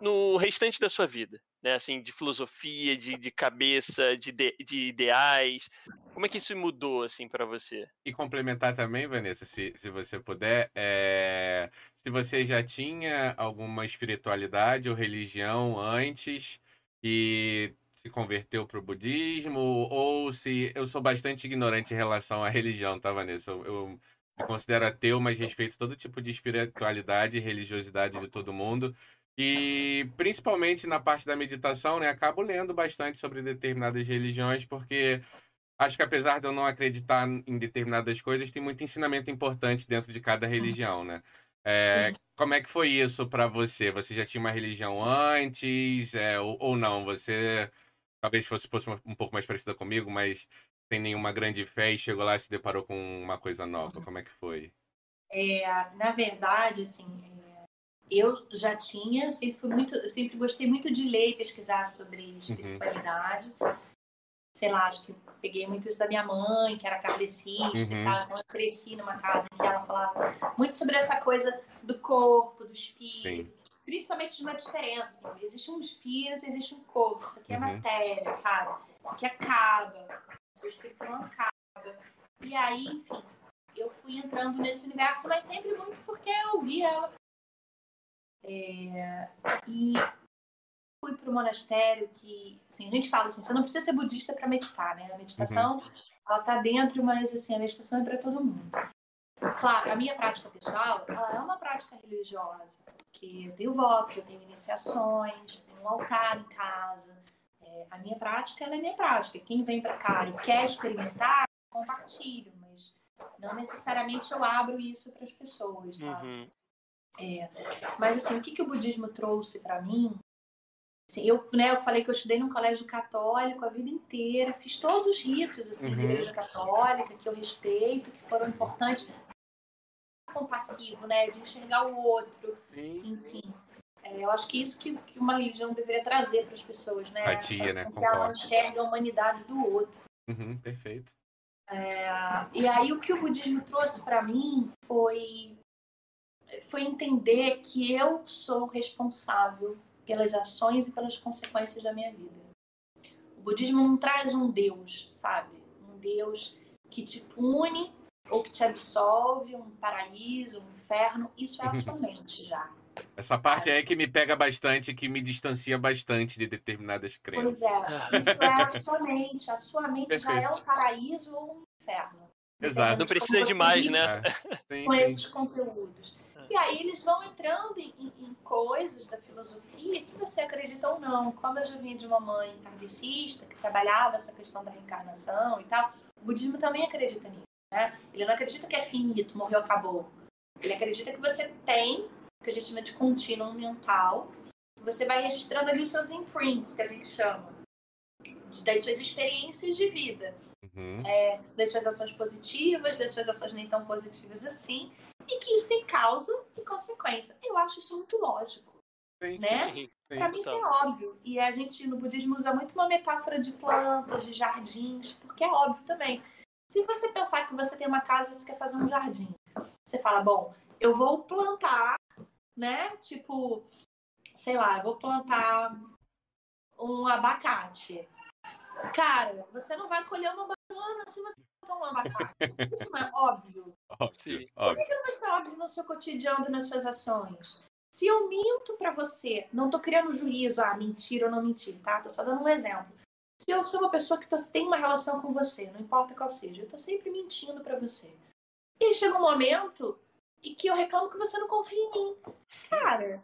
no, restante da sua vida, né? Assim, de filosofia, de, de cabeça, de, de, de ideais. Como é que isso mudou, assim, para você? E complementar também, Vanessa, se, se você puder, é... se você já tinha alguma espiritualidade ou religião antes e se converteu para o budismo, ou se eu sou bastante ignorante em relação à religião, tá, Vanessa? Eu, eu me considero ateu, mas respeito todo tipo de espiritualidade e religiosidade de todo mundo. E principalmente na parte da meditação, né? Acabo lendo bastante sobre determinadas religiões, porque acho que apesar de eu não acreditar em determinadas coisas, tem muito ensinamento importante dentro de cada uhum. religião, né? É, como é que foi isso para você? Você já tinha uma religião antes, é, ou, ou, não? Você talvez fosse, fosse um pouco mais parecida comigo, mas tem nenhuma grande fé e chegou lá e se deparou com uma coisa nova. Como é que foi? É, na verdade, assim, eu já tinha, sempre fui muito, sempre gostei muito de ler e pesquisar sobre uhum. espiritualidade. Uhum. Sei lá, acho que peguei muito isso da minha mãe, que era kardecista uhum. e tal. Então eu cresci numa casa em que ela falava muito sobre essa coisa do corpo, do espírito. Sim. Principalmente de uma diferença, assim, existe um espírito, existe um corpo, isso aqui é uhum. matéria, sabe? Isso aqui acaba, seu espírito não acaba. E aí, enfim, eu fui entrando nesse universo, mas sempre muito porque eu via ela é, e fui para o monastério que, assim, a gente fala assim, você não precisa ser budista para meditar, né? A meditação, uhum. ela está dentro, mas assim, a meditação é para todo mundo. Claro, a minha prática pessoal, ela é uma prática religiosa, porque eu tenho votos, eu tenho iniciações, eu tenho um altar em casa. É, a minha prática, ela é minha prática. Quem vem para cá e quer experimentar, compartilho, mas não necessariamente eu abro isso para as pessoas, sabe? Uhum. É, mas assim, o que, que o budismo trouxe para mim? Assim, eu, né, eu falei que eu estudei num colégio católico a vida inteira, fiz todos os ritos assim, uhum. da igreja católica que eu respeito, que foram importantes. Compassivo, né, de enxergar o outro, Sim. enfim. É, eu acho que isso que, que uma religião deveria trazer para as pessoas, né? Empatia, né? Que ela enxerga a humanidade do outro. Uhum, perfeito. É, e aí o que o budismo trouxe para mim foi foi entender que eu sou responsável pelas ações e pelas consequências da minha vida. O budismo não traz um Deus, sabe? Um Deus que te pune ou que te absolve, um paraíso, um inferno. Isso é a sua mente já. Essa parte aí é que me pega bastante, que me distancia bastante de determinadas crenças. Pois é, isso é a sua mente. A sua mente Perfeito. já é um paraíso ou um inferno. Exato. Não precisa de mais, né? É. Com esses conteúdos. E aí eles vão entrando em, em, coisas da filosofia que você acredita ou não. Como eu já vinha de uma mãe kardecista, que trabalhava essa questão da reencarnação e tal, o budismo também acredita nisso. Né? Ele não acredita que é finito, morreu, acabou. Ele acredita que você tem que a gente chama de contínuo mental. Você vai registrando ali os seus imprints, que a gente chama, das suas experiências de vida, uhum. é, das suas ações positivas, das suas ações nem tão positivas assim, e que isso tem causa e consequência. Eu acho isso muito lógico. Sim, né? Para mim isso é óbvio. E a gente no budismo usa muito uma metáfora de plantas, de jardins, porque é óbvio também. Se você pensar que você tem uma casa e você quer fazer um jardim, você fala, bom, eu vou plantar né? Tipo, sei lá, eu vou plantar um abacate. Cara, você não vai colher uma banana se você um abacate. Isso não é óbvio. Sim, Por que, que não vai ser óbvio no seu cotidiano e nas suas ações? Se eu minto para você, não tô criando juízo, ah, mentir ou não mentir, tá? Tô só dando um exemplo. Se eu sou uma pessoa que tô, tem uma relação com você, não importa qual seja, eu tô sempre mentindo para você. E chega um momento e que eu reclamo que você não confia em mim. Cara,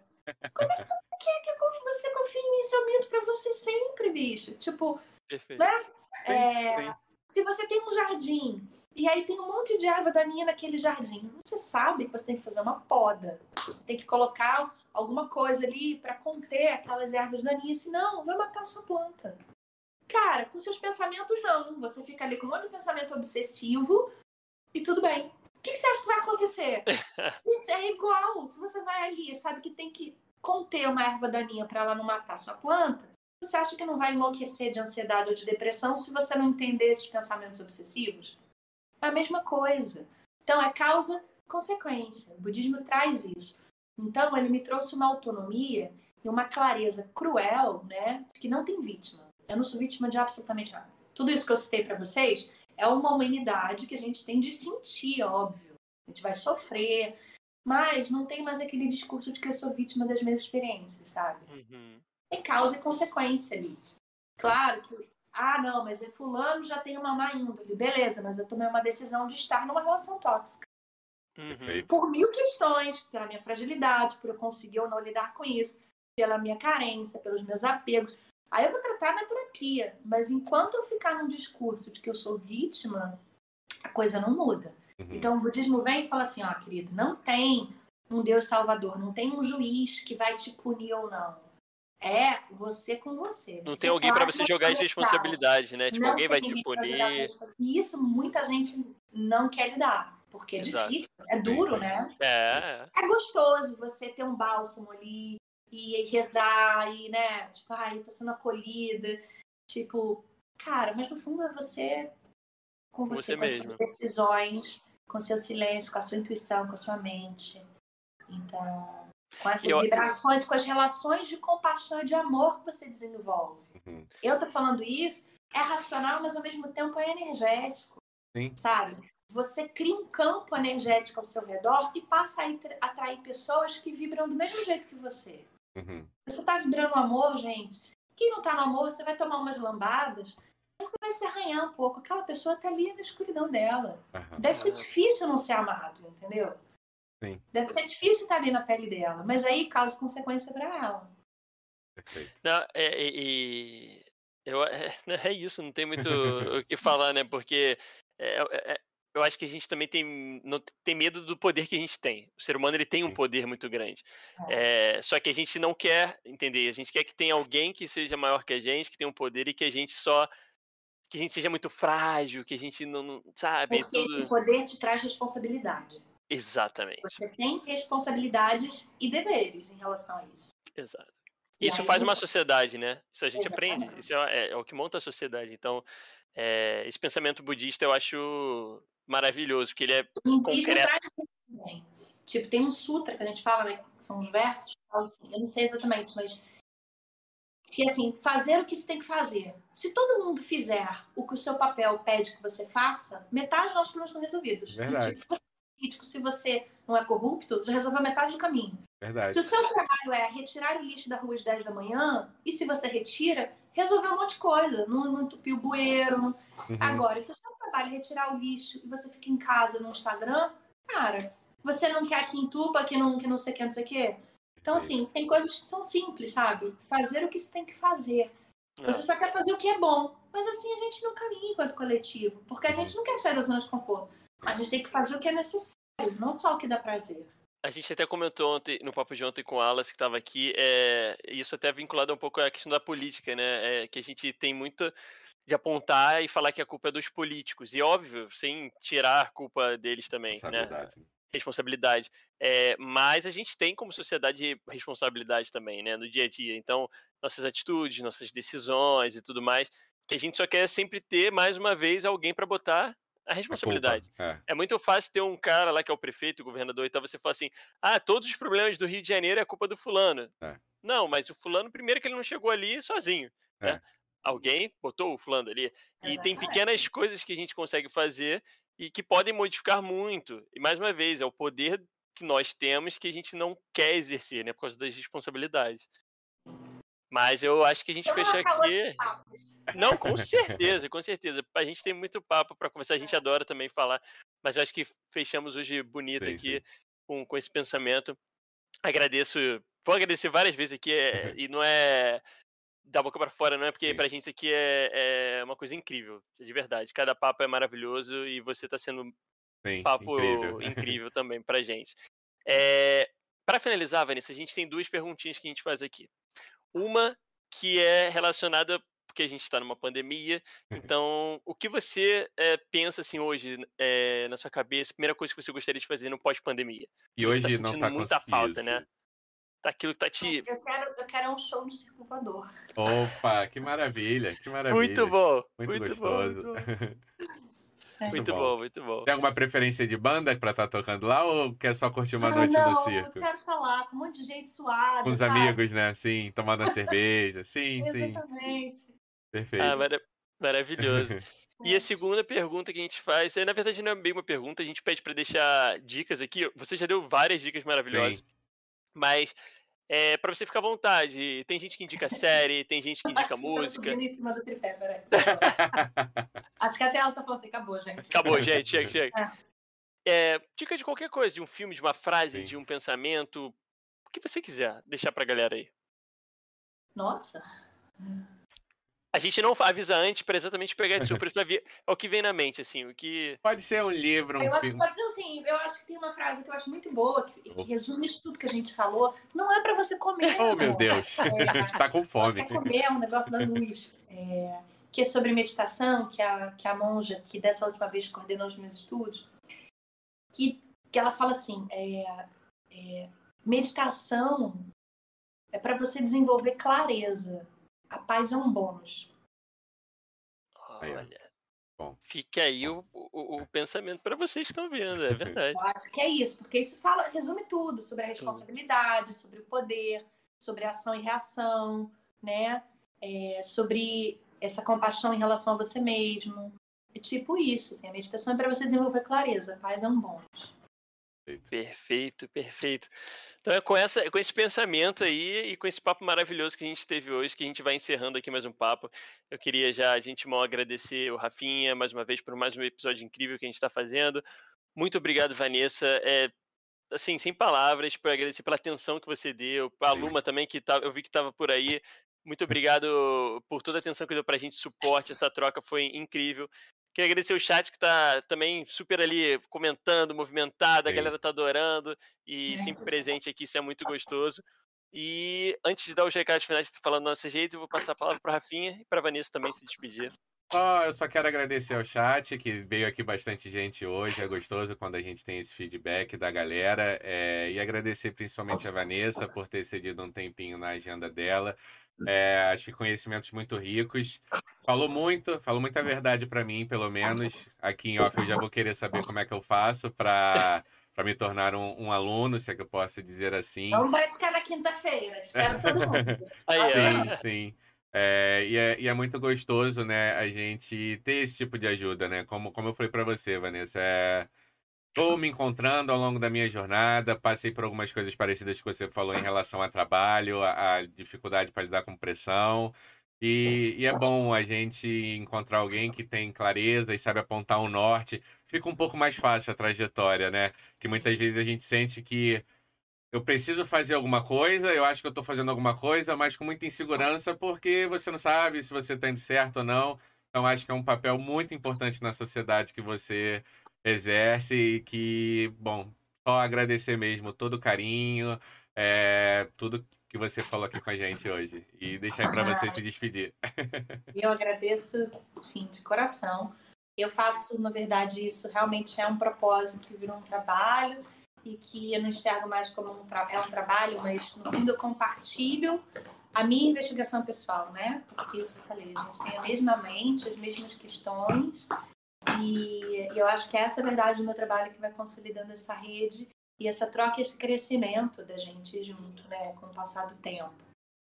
como é que você quer que você confie em mim se eu minto pra você sempre, bicho? Tipo, Perfeito. né? Sim, é, sim. Se você tem um jardim e aí tem um monte de erva daninha naquele jardim, você sabe que você tem que fazer uma poda. Você tem que colocar alguma coisa ali para conter aquelas ervas daninhas, senão vai matar a sua planta. Cara, com seus pensamentos não. Você fica ali com um monte de pensamento obsessivo e tudo bem. O que, que, você acha que vai acontecer? Gente, é igual. Se você vai ali sabe que tem que conter uma erva daninha para ela não matar sua planta, você acha que não vai enlouquecer de ansiedade ou de depressão se você não entender esses pensamentos obsessivos? É a mesma coisa. Então, é causa consequência. O budismo traz isso. Então, ele me trouxe uma autonomia e uma clareza cruel, né? Que não tem vítima. Eu não sou vítima de absolutamente nada. Tudo isso que eu citei para vocês é uma humanidade que a gente tem de sentir, óbvio. A gente vai sofrer, mas não tem mais aquele discurso de que eu sou vítima das minhas experiências, sabe? Uhum. Tem causa e consequência ali. Claro que, ah, não, mas é fulano já tem uma má índole. Beleza, mas eu tomei uma decisão de estar numa relação tóxica. Uhum. Por mil questões, pela minha fragilidade, por eu conseguir ou não lidar com isso, pela minha carência, pelos meus apegos. Aí eu vou tratar na terapia, mas enquanto eu ficar num discurso de que eu sou vítima, a coisa não muda. Uhum. Então o budismo vem e fala assim, ó, querido, não tem um Deus salvador, não tem um juiz que vai te punir ou não. É você com você. Não tem alguém para você jogar as responsabilidades, né? Tipo, não alguém vai te punir. E isso muita gente não quer lidar, porque é Exato. difícil, é duro, né? É. É gostoso você ter um bálsamo ali, e rezar, e, né, tipo, ai, tô sendo acolhida. Tipo, cara, mas no fundo é você com você, você com mesmo. suas decisões, com seu silêncio, com a sua intuição, com a sua mente. Então, com essas eu... vibrações, com as relações de compaixão e de amor que você desenvolve. Uhum. Eu tô falando isso, é racional, mas ao mesmo tempo é energético. Sim. Sabe? Você cria um campo energético ao seu redor e passa a atrair pessoas que vibram do mesmo jeito que você. Uhum. Você tá vibrando amor, gente. Quem não tá no amor, você vai tomar umas lambadas, aí você vai se arranhar um pouco. Aquela pessoa tá ali na escuridão dela. Uhum. Deve ser difícil não ser amado, entendeu? Sim. Deve ser difícil estar ali na pele dela, mas aí causa consequência para ela. Perfeito. Não, é, e, eu, é, é, isso, não tem muito o que falar, né? Porque é, é, eu acho que a gente também tem, não, tem medo do poder que a gente tem. O ser humano ele tem um poder muito grande. É, só que a gente não quer entender. A gente quer que tenha alguém que seja maior que a gente, que tenha um poder e que a gente só que a gente seja muito frágil, que a gente não, não sabe. Porque tudo... o poder te traz responsabilidade. Exatamente. Você tem responsabilidades e deveres em relação a isso. Exato. Isso faz uma sociedade, né? Isso a gente Exatamente. aprende. Isso é, é, é, o que monta a sociedade. Então, É, esse pensamento budista eu acho maravilhoso, porque ele é O concreto. também. Tipo, tem um sutra que a gente fala, né? Que são os versos. assim, eu não sei exatamente, mas. Que assim, fazer o que se tem que fazer. Se todo mundo fizer o que o seu papel pede que você faça, metade dos nossos problemas estão resolvidos. Verdade. Tipo, se você é político, se você não é corrupto, já resolveu metade do caminho. Verdade. Se o seu trabalho é retirar o lixo da rua às 10 da manhã, e se você retira, resolveu um monte de coisa. Não, não entupiu o bueiro. Uhum. Agora, se o seu trabalho é retirar o lixo e você fica em casa no Instagram, cara, você não quer que entupa, que não, que não sei o que, não sei o que. Então, assim, tem coisas que são simples, sabe? Fazer o que se tem que fazer. Você só quer fazer o que é bom. Mas assim a gente não caminha enquanto coletivo. Porque a gente não quer sair da zona de conforto. A gente tem que fazer o que é necessário, não só o que dá prazer. A gente até comentou ontem, no papo de ontem com o Alas, que estava aqui, é, isso até vinculado um pouco à questão da política, né? É, que a gente tem muito de apontar e falar que a culpa é dos políticos. E óbvio, sem tirar a culpa deles também, é né? responsabilidade. É, mas a gente tem como sociedade responsabilidade também, né, no dia a dia. Então, nossas atitudes, nossas decisões e tudo mais, que a gente só quer sempre ter mais uma vez alguém para botar a A responsabilidade. culpa, é. É muito fácil ter um cara lá que é o prefeito, o governador, e tal, você fala assim: ah, todos os problemas do Rio de Janeiro é culpa do fulano. É. Não, mas o fulano, primeiro que ele não chegou ali sozinho. É. Né? Alguém botou o fulano ali. E tem pequenas coisas que a gente consegue fazer e que podem modificar muito. E mais uma vez, é o poder que nós temos que a gente não quer exercer, né? Por causa das responsabilidades. Mas eu acho que a gente Então, fecha acabou aqui. Não, com certeza, com certeza. A gente tem muito papo para conversar, a gente adora também falar, mas eu acho que fechamos hoje bonito Sim, aqui sim. Com, com esse pensamento. Agradeço, vou agradecer várias vezes aqui, é- e não é da boca para fora, não é porque Sim. pra gente isso aqui é, é uma coisa incrível, de verdade. Cada papo é maravilhoso e você tá sendo um papo incrível. incrível, também pra gente. É, para finalizar, Vanessa, a gente tem duas perguntinhas que a gente faz aqui. Uma que é relacionada porque a gente está numa pandemia. Então, o que você é, pensa assim hoje é, na sua cabeça? Primeira coisa que você gostaria de fazer no pós-pandemia? E tá hoje não sentindo tá muita conseguindo falta, né? Tá aquilo que tá te Eu quero, eu quero um show no Circo Voador. Opa, que maravilha, que maravilha. muito bom, Muito, muito, bom, gostoso. muito bom, É. muito bom. bom, muito bom. Tem alguma preferência de banda pra estar tocando lá ou quer só curtir uma Ah, noite não, no circo? Eu quero estar lá com um monte de gente suada. Com os sabe? amigos, né? Sim, tomando uma cerveja. Sim, sim. Exatamente. Perfeito. Ah, mara- maravilhoso. E a segunda pergunta que a gente faz, é, na verdade não é bem uma pergunta, a gente pede para deixar dicas aqui. Você já deu várias dicas maravilhosas, Sim. mas é para você ficar à vontade. Tem gente que indica série, tem gente que indica tô música. em cima do tripé, peraí. Acho que até ela tá falando assim, acabou, gente. Acabou, gente, chega, chega. É, dica de qualquer coisa, de um filme, de uma frase, Sim. de um pensamento, o que você quiser deixar pra galera aí. Nossa. A gente não avisa antes pra exatamente pegar de surpresa pra ver é o que vem na mente, assim, o que. Pode ser um livro, um Eu acho, filme. que- assim, eu acho que tem uma frase que eu acho muito boa, que, que resume isso tudo que a gente falou. Não é pra você comer. Oh, meu amor. Deus. É, tá com fome. Quer comer é um negócio da luz. É, que é sobre meditação, que a, que a monja, que dessa última vez coordenou os meus estudos, que, que ela fala assim, é, é, meditação é para você desenvolver clareza. A paz é um bônus. Olha. Bom. Fica aí o, o, o pensamento pra vocês que estão vendo, é verdade. Eu acho que é isso, porque isso fala, resume tudo sobre a responsabilidade, sobre o poder, sobre a ação e reação, né? É, sobre essa compaixão em relação a você mesmo. É tipo isso, assim, a meditação é para você desenvolver clareza. A paz é um bom. Perfeito, perfeito. Então é com, essa, com esse pensamento aí e com esse papo maravilhoso que a gente teve hoje, que a gente vai encerrando aqui mais um papo. Eu queria já, de antemão, agradecer o Rafinha mais uma vez por mais um episódio incrível que a gente está fazendo. Muito obrigado, Vanessa. É, assim, sem palavras, para agradecer pela atenção que você deu. A. Luma também, que tá, eu vi que estava por aí. Muito obrigado por toda a atenção que deu pra gente, suporte, essa troca foi incrível. Queria agradecer o chat que tá também super ali comentando, movimentado, a galera tá adorando e sempre presente aqui, isso é muito gostoso. E antes de dar os recados finais falando das nossas redes, eu vou passar a palavra para Rafinha e para Vanessa também se despedir. Oh, eu só quero agradecer ao chat, que veio aqui bastante gente hoje. É gostoso quando a gente tem esse feedback da galera. É, e agradecer principalmente a Vanessa por ter cedido um tempinho na agenda dela. É, acho que conhecimentos muito ricos. Falou muito, falou muita verdade para mim, pelo menos. Aqui em off eu já vou querer saber como é que eu faço para para me tornar um, um, aluno, se é que eu posso dizer assim. Vamos praticar na quinta-feira, espero todo mundo. Sim, sim. É, e, é, e, é, muito gostoso, né, a gente ter esse tipo de ajuda, né? Como, como eu falei para você, Vanessa, é... Estou me encontrando ao longo da minha jornada, passei por algumas coisas parecidas que você falou em relação a trabalho, a, a dificuldade para lidar com pressão. E, e, é bom a gente encontrar alguém que tem clareza e sabe apontar um norte. Fica um pouco mais fácil a trajetória, né? Que muitas vezes a gente sente que eu preciso fazer alguma coisa, eu acho que eu estou fazendo alguma coisa, mas com muita insegurança, porque você não sabe se você está indo certo ou não. Então, acho que é um papel muito importante na sociedade que você exerce e que, bom, só agradecer mesmo todo o carinho, é, tudo que você falou aqui com a gente hoje. E deixar para você se despedir. Eu agradeço, enfim, de coração. Eu faço, na verdade, isso realmente é um propósito, virou um trabalho e que eu não enxergo mais como um, é um trabalho, mas no fundo eu compartilho a minha investigação pessoal, né? Porque isso que eu falei, a gente tem a mesma mente, as mesmas questões e, e eu acho que é essa verdade do meu trabalho que vai consolidando essa rede e essa troca, esse crescimento da gente junto, né? Com o passar do tempo.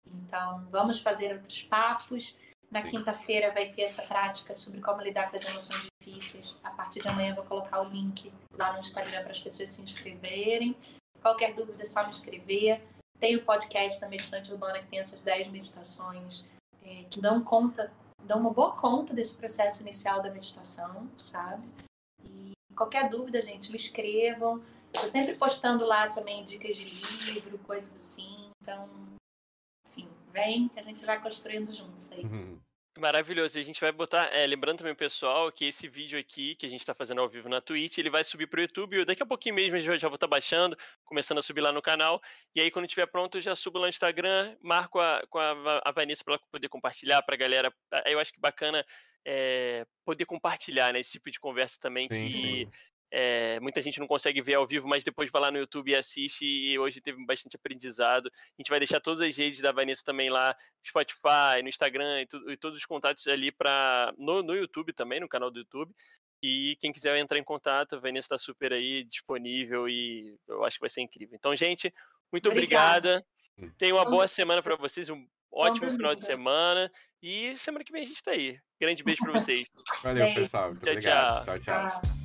Então, vamos fazer outros papos. Na quinta-feira vai ter essa prática sobre como lidar com as emoções difíceis. A partir de amanhã eu vou colocar o link lá no Instagram para as pessoas se inscreverem. Qualquer dúvida é só me escrever. Tem o podcast da Meditante Urbana que tem essas 10 meditações é, que dão conta, dão uma boa conta desse processo inicial da meditação, sabe? E qualquer dúvida, gente, me escrevam. Estou sempre postando lá também dicas de livro, coisas assim. Então, enfim, vem que a gente vai construindo juntos aí. Uhum. Maravilhoso. E a gente vai botar, é, lembrando também o pessoal que esse vídeo aqui que a gente está fazendo ao vivo na Twitch, ele vai subir para o YouTube. Daqui a pouquinho mesmo eu já vou estar tá baixando, começando a subir lá no canal. E aí, quando estiver pronto, eu já subo lá no Instagram, marco a, com a, a Vanessa para ela poder compartilhar para a galera. Eu acho que bacana é, poder compartilhar né, esse tipo de conversa também sim, que sim. É, muita gente não consegue ver ao vivo, mas depois vai lá no YouTube e assiste. E hoje teve bastante aprendizado. A gente vai deixar todas as redes da Vanessa também lá, no Spotify, no Instagram e, tu, e todos os contatos ali para no, no YouTube também, no canal do YouTube. E quem quiser entrar em contato, a Vanessa está super aí disponível e eu acho que vai ser incrível. Então, gente, muito obrigada. obrigada. Tenha uma boa semana para vocês, um ótimo final de semana. E semana que vem a gente está aí. Grande beijo para vocês. Valeu, pessoal. Muito tchau, obrigado. tchau. tchau. tchau.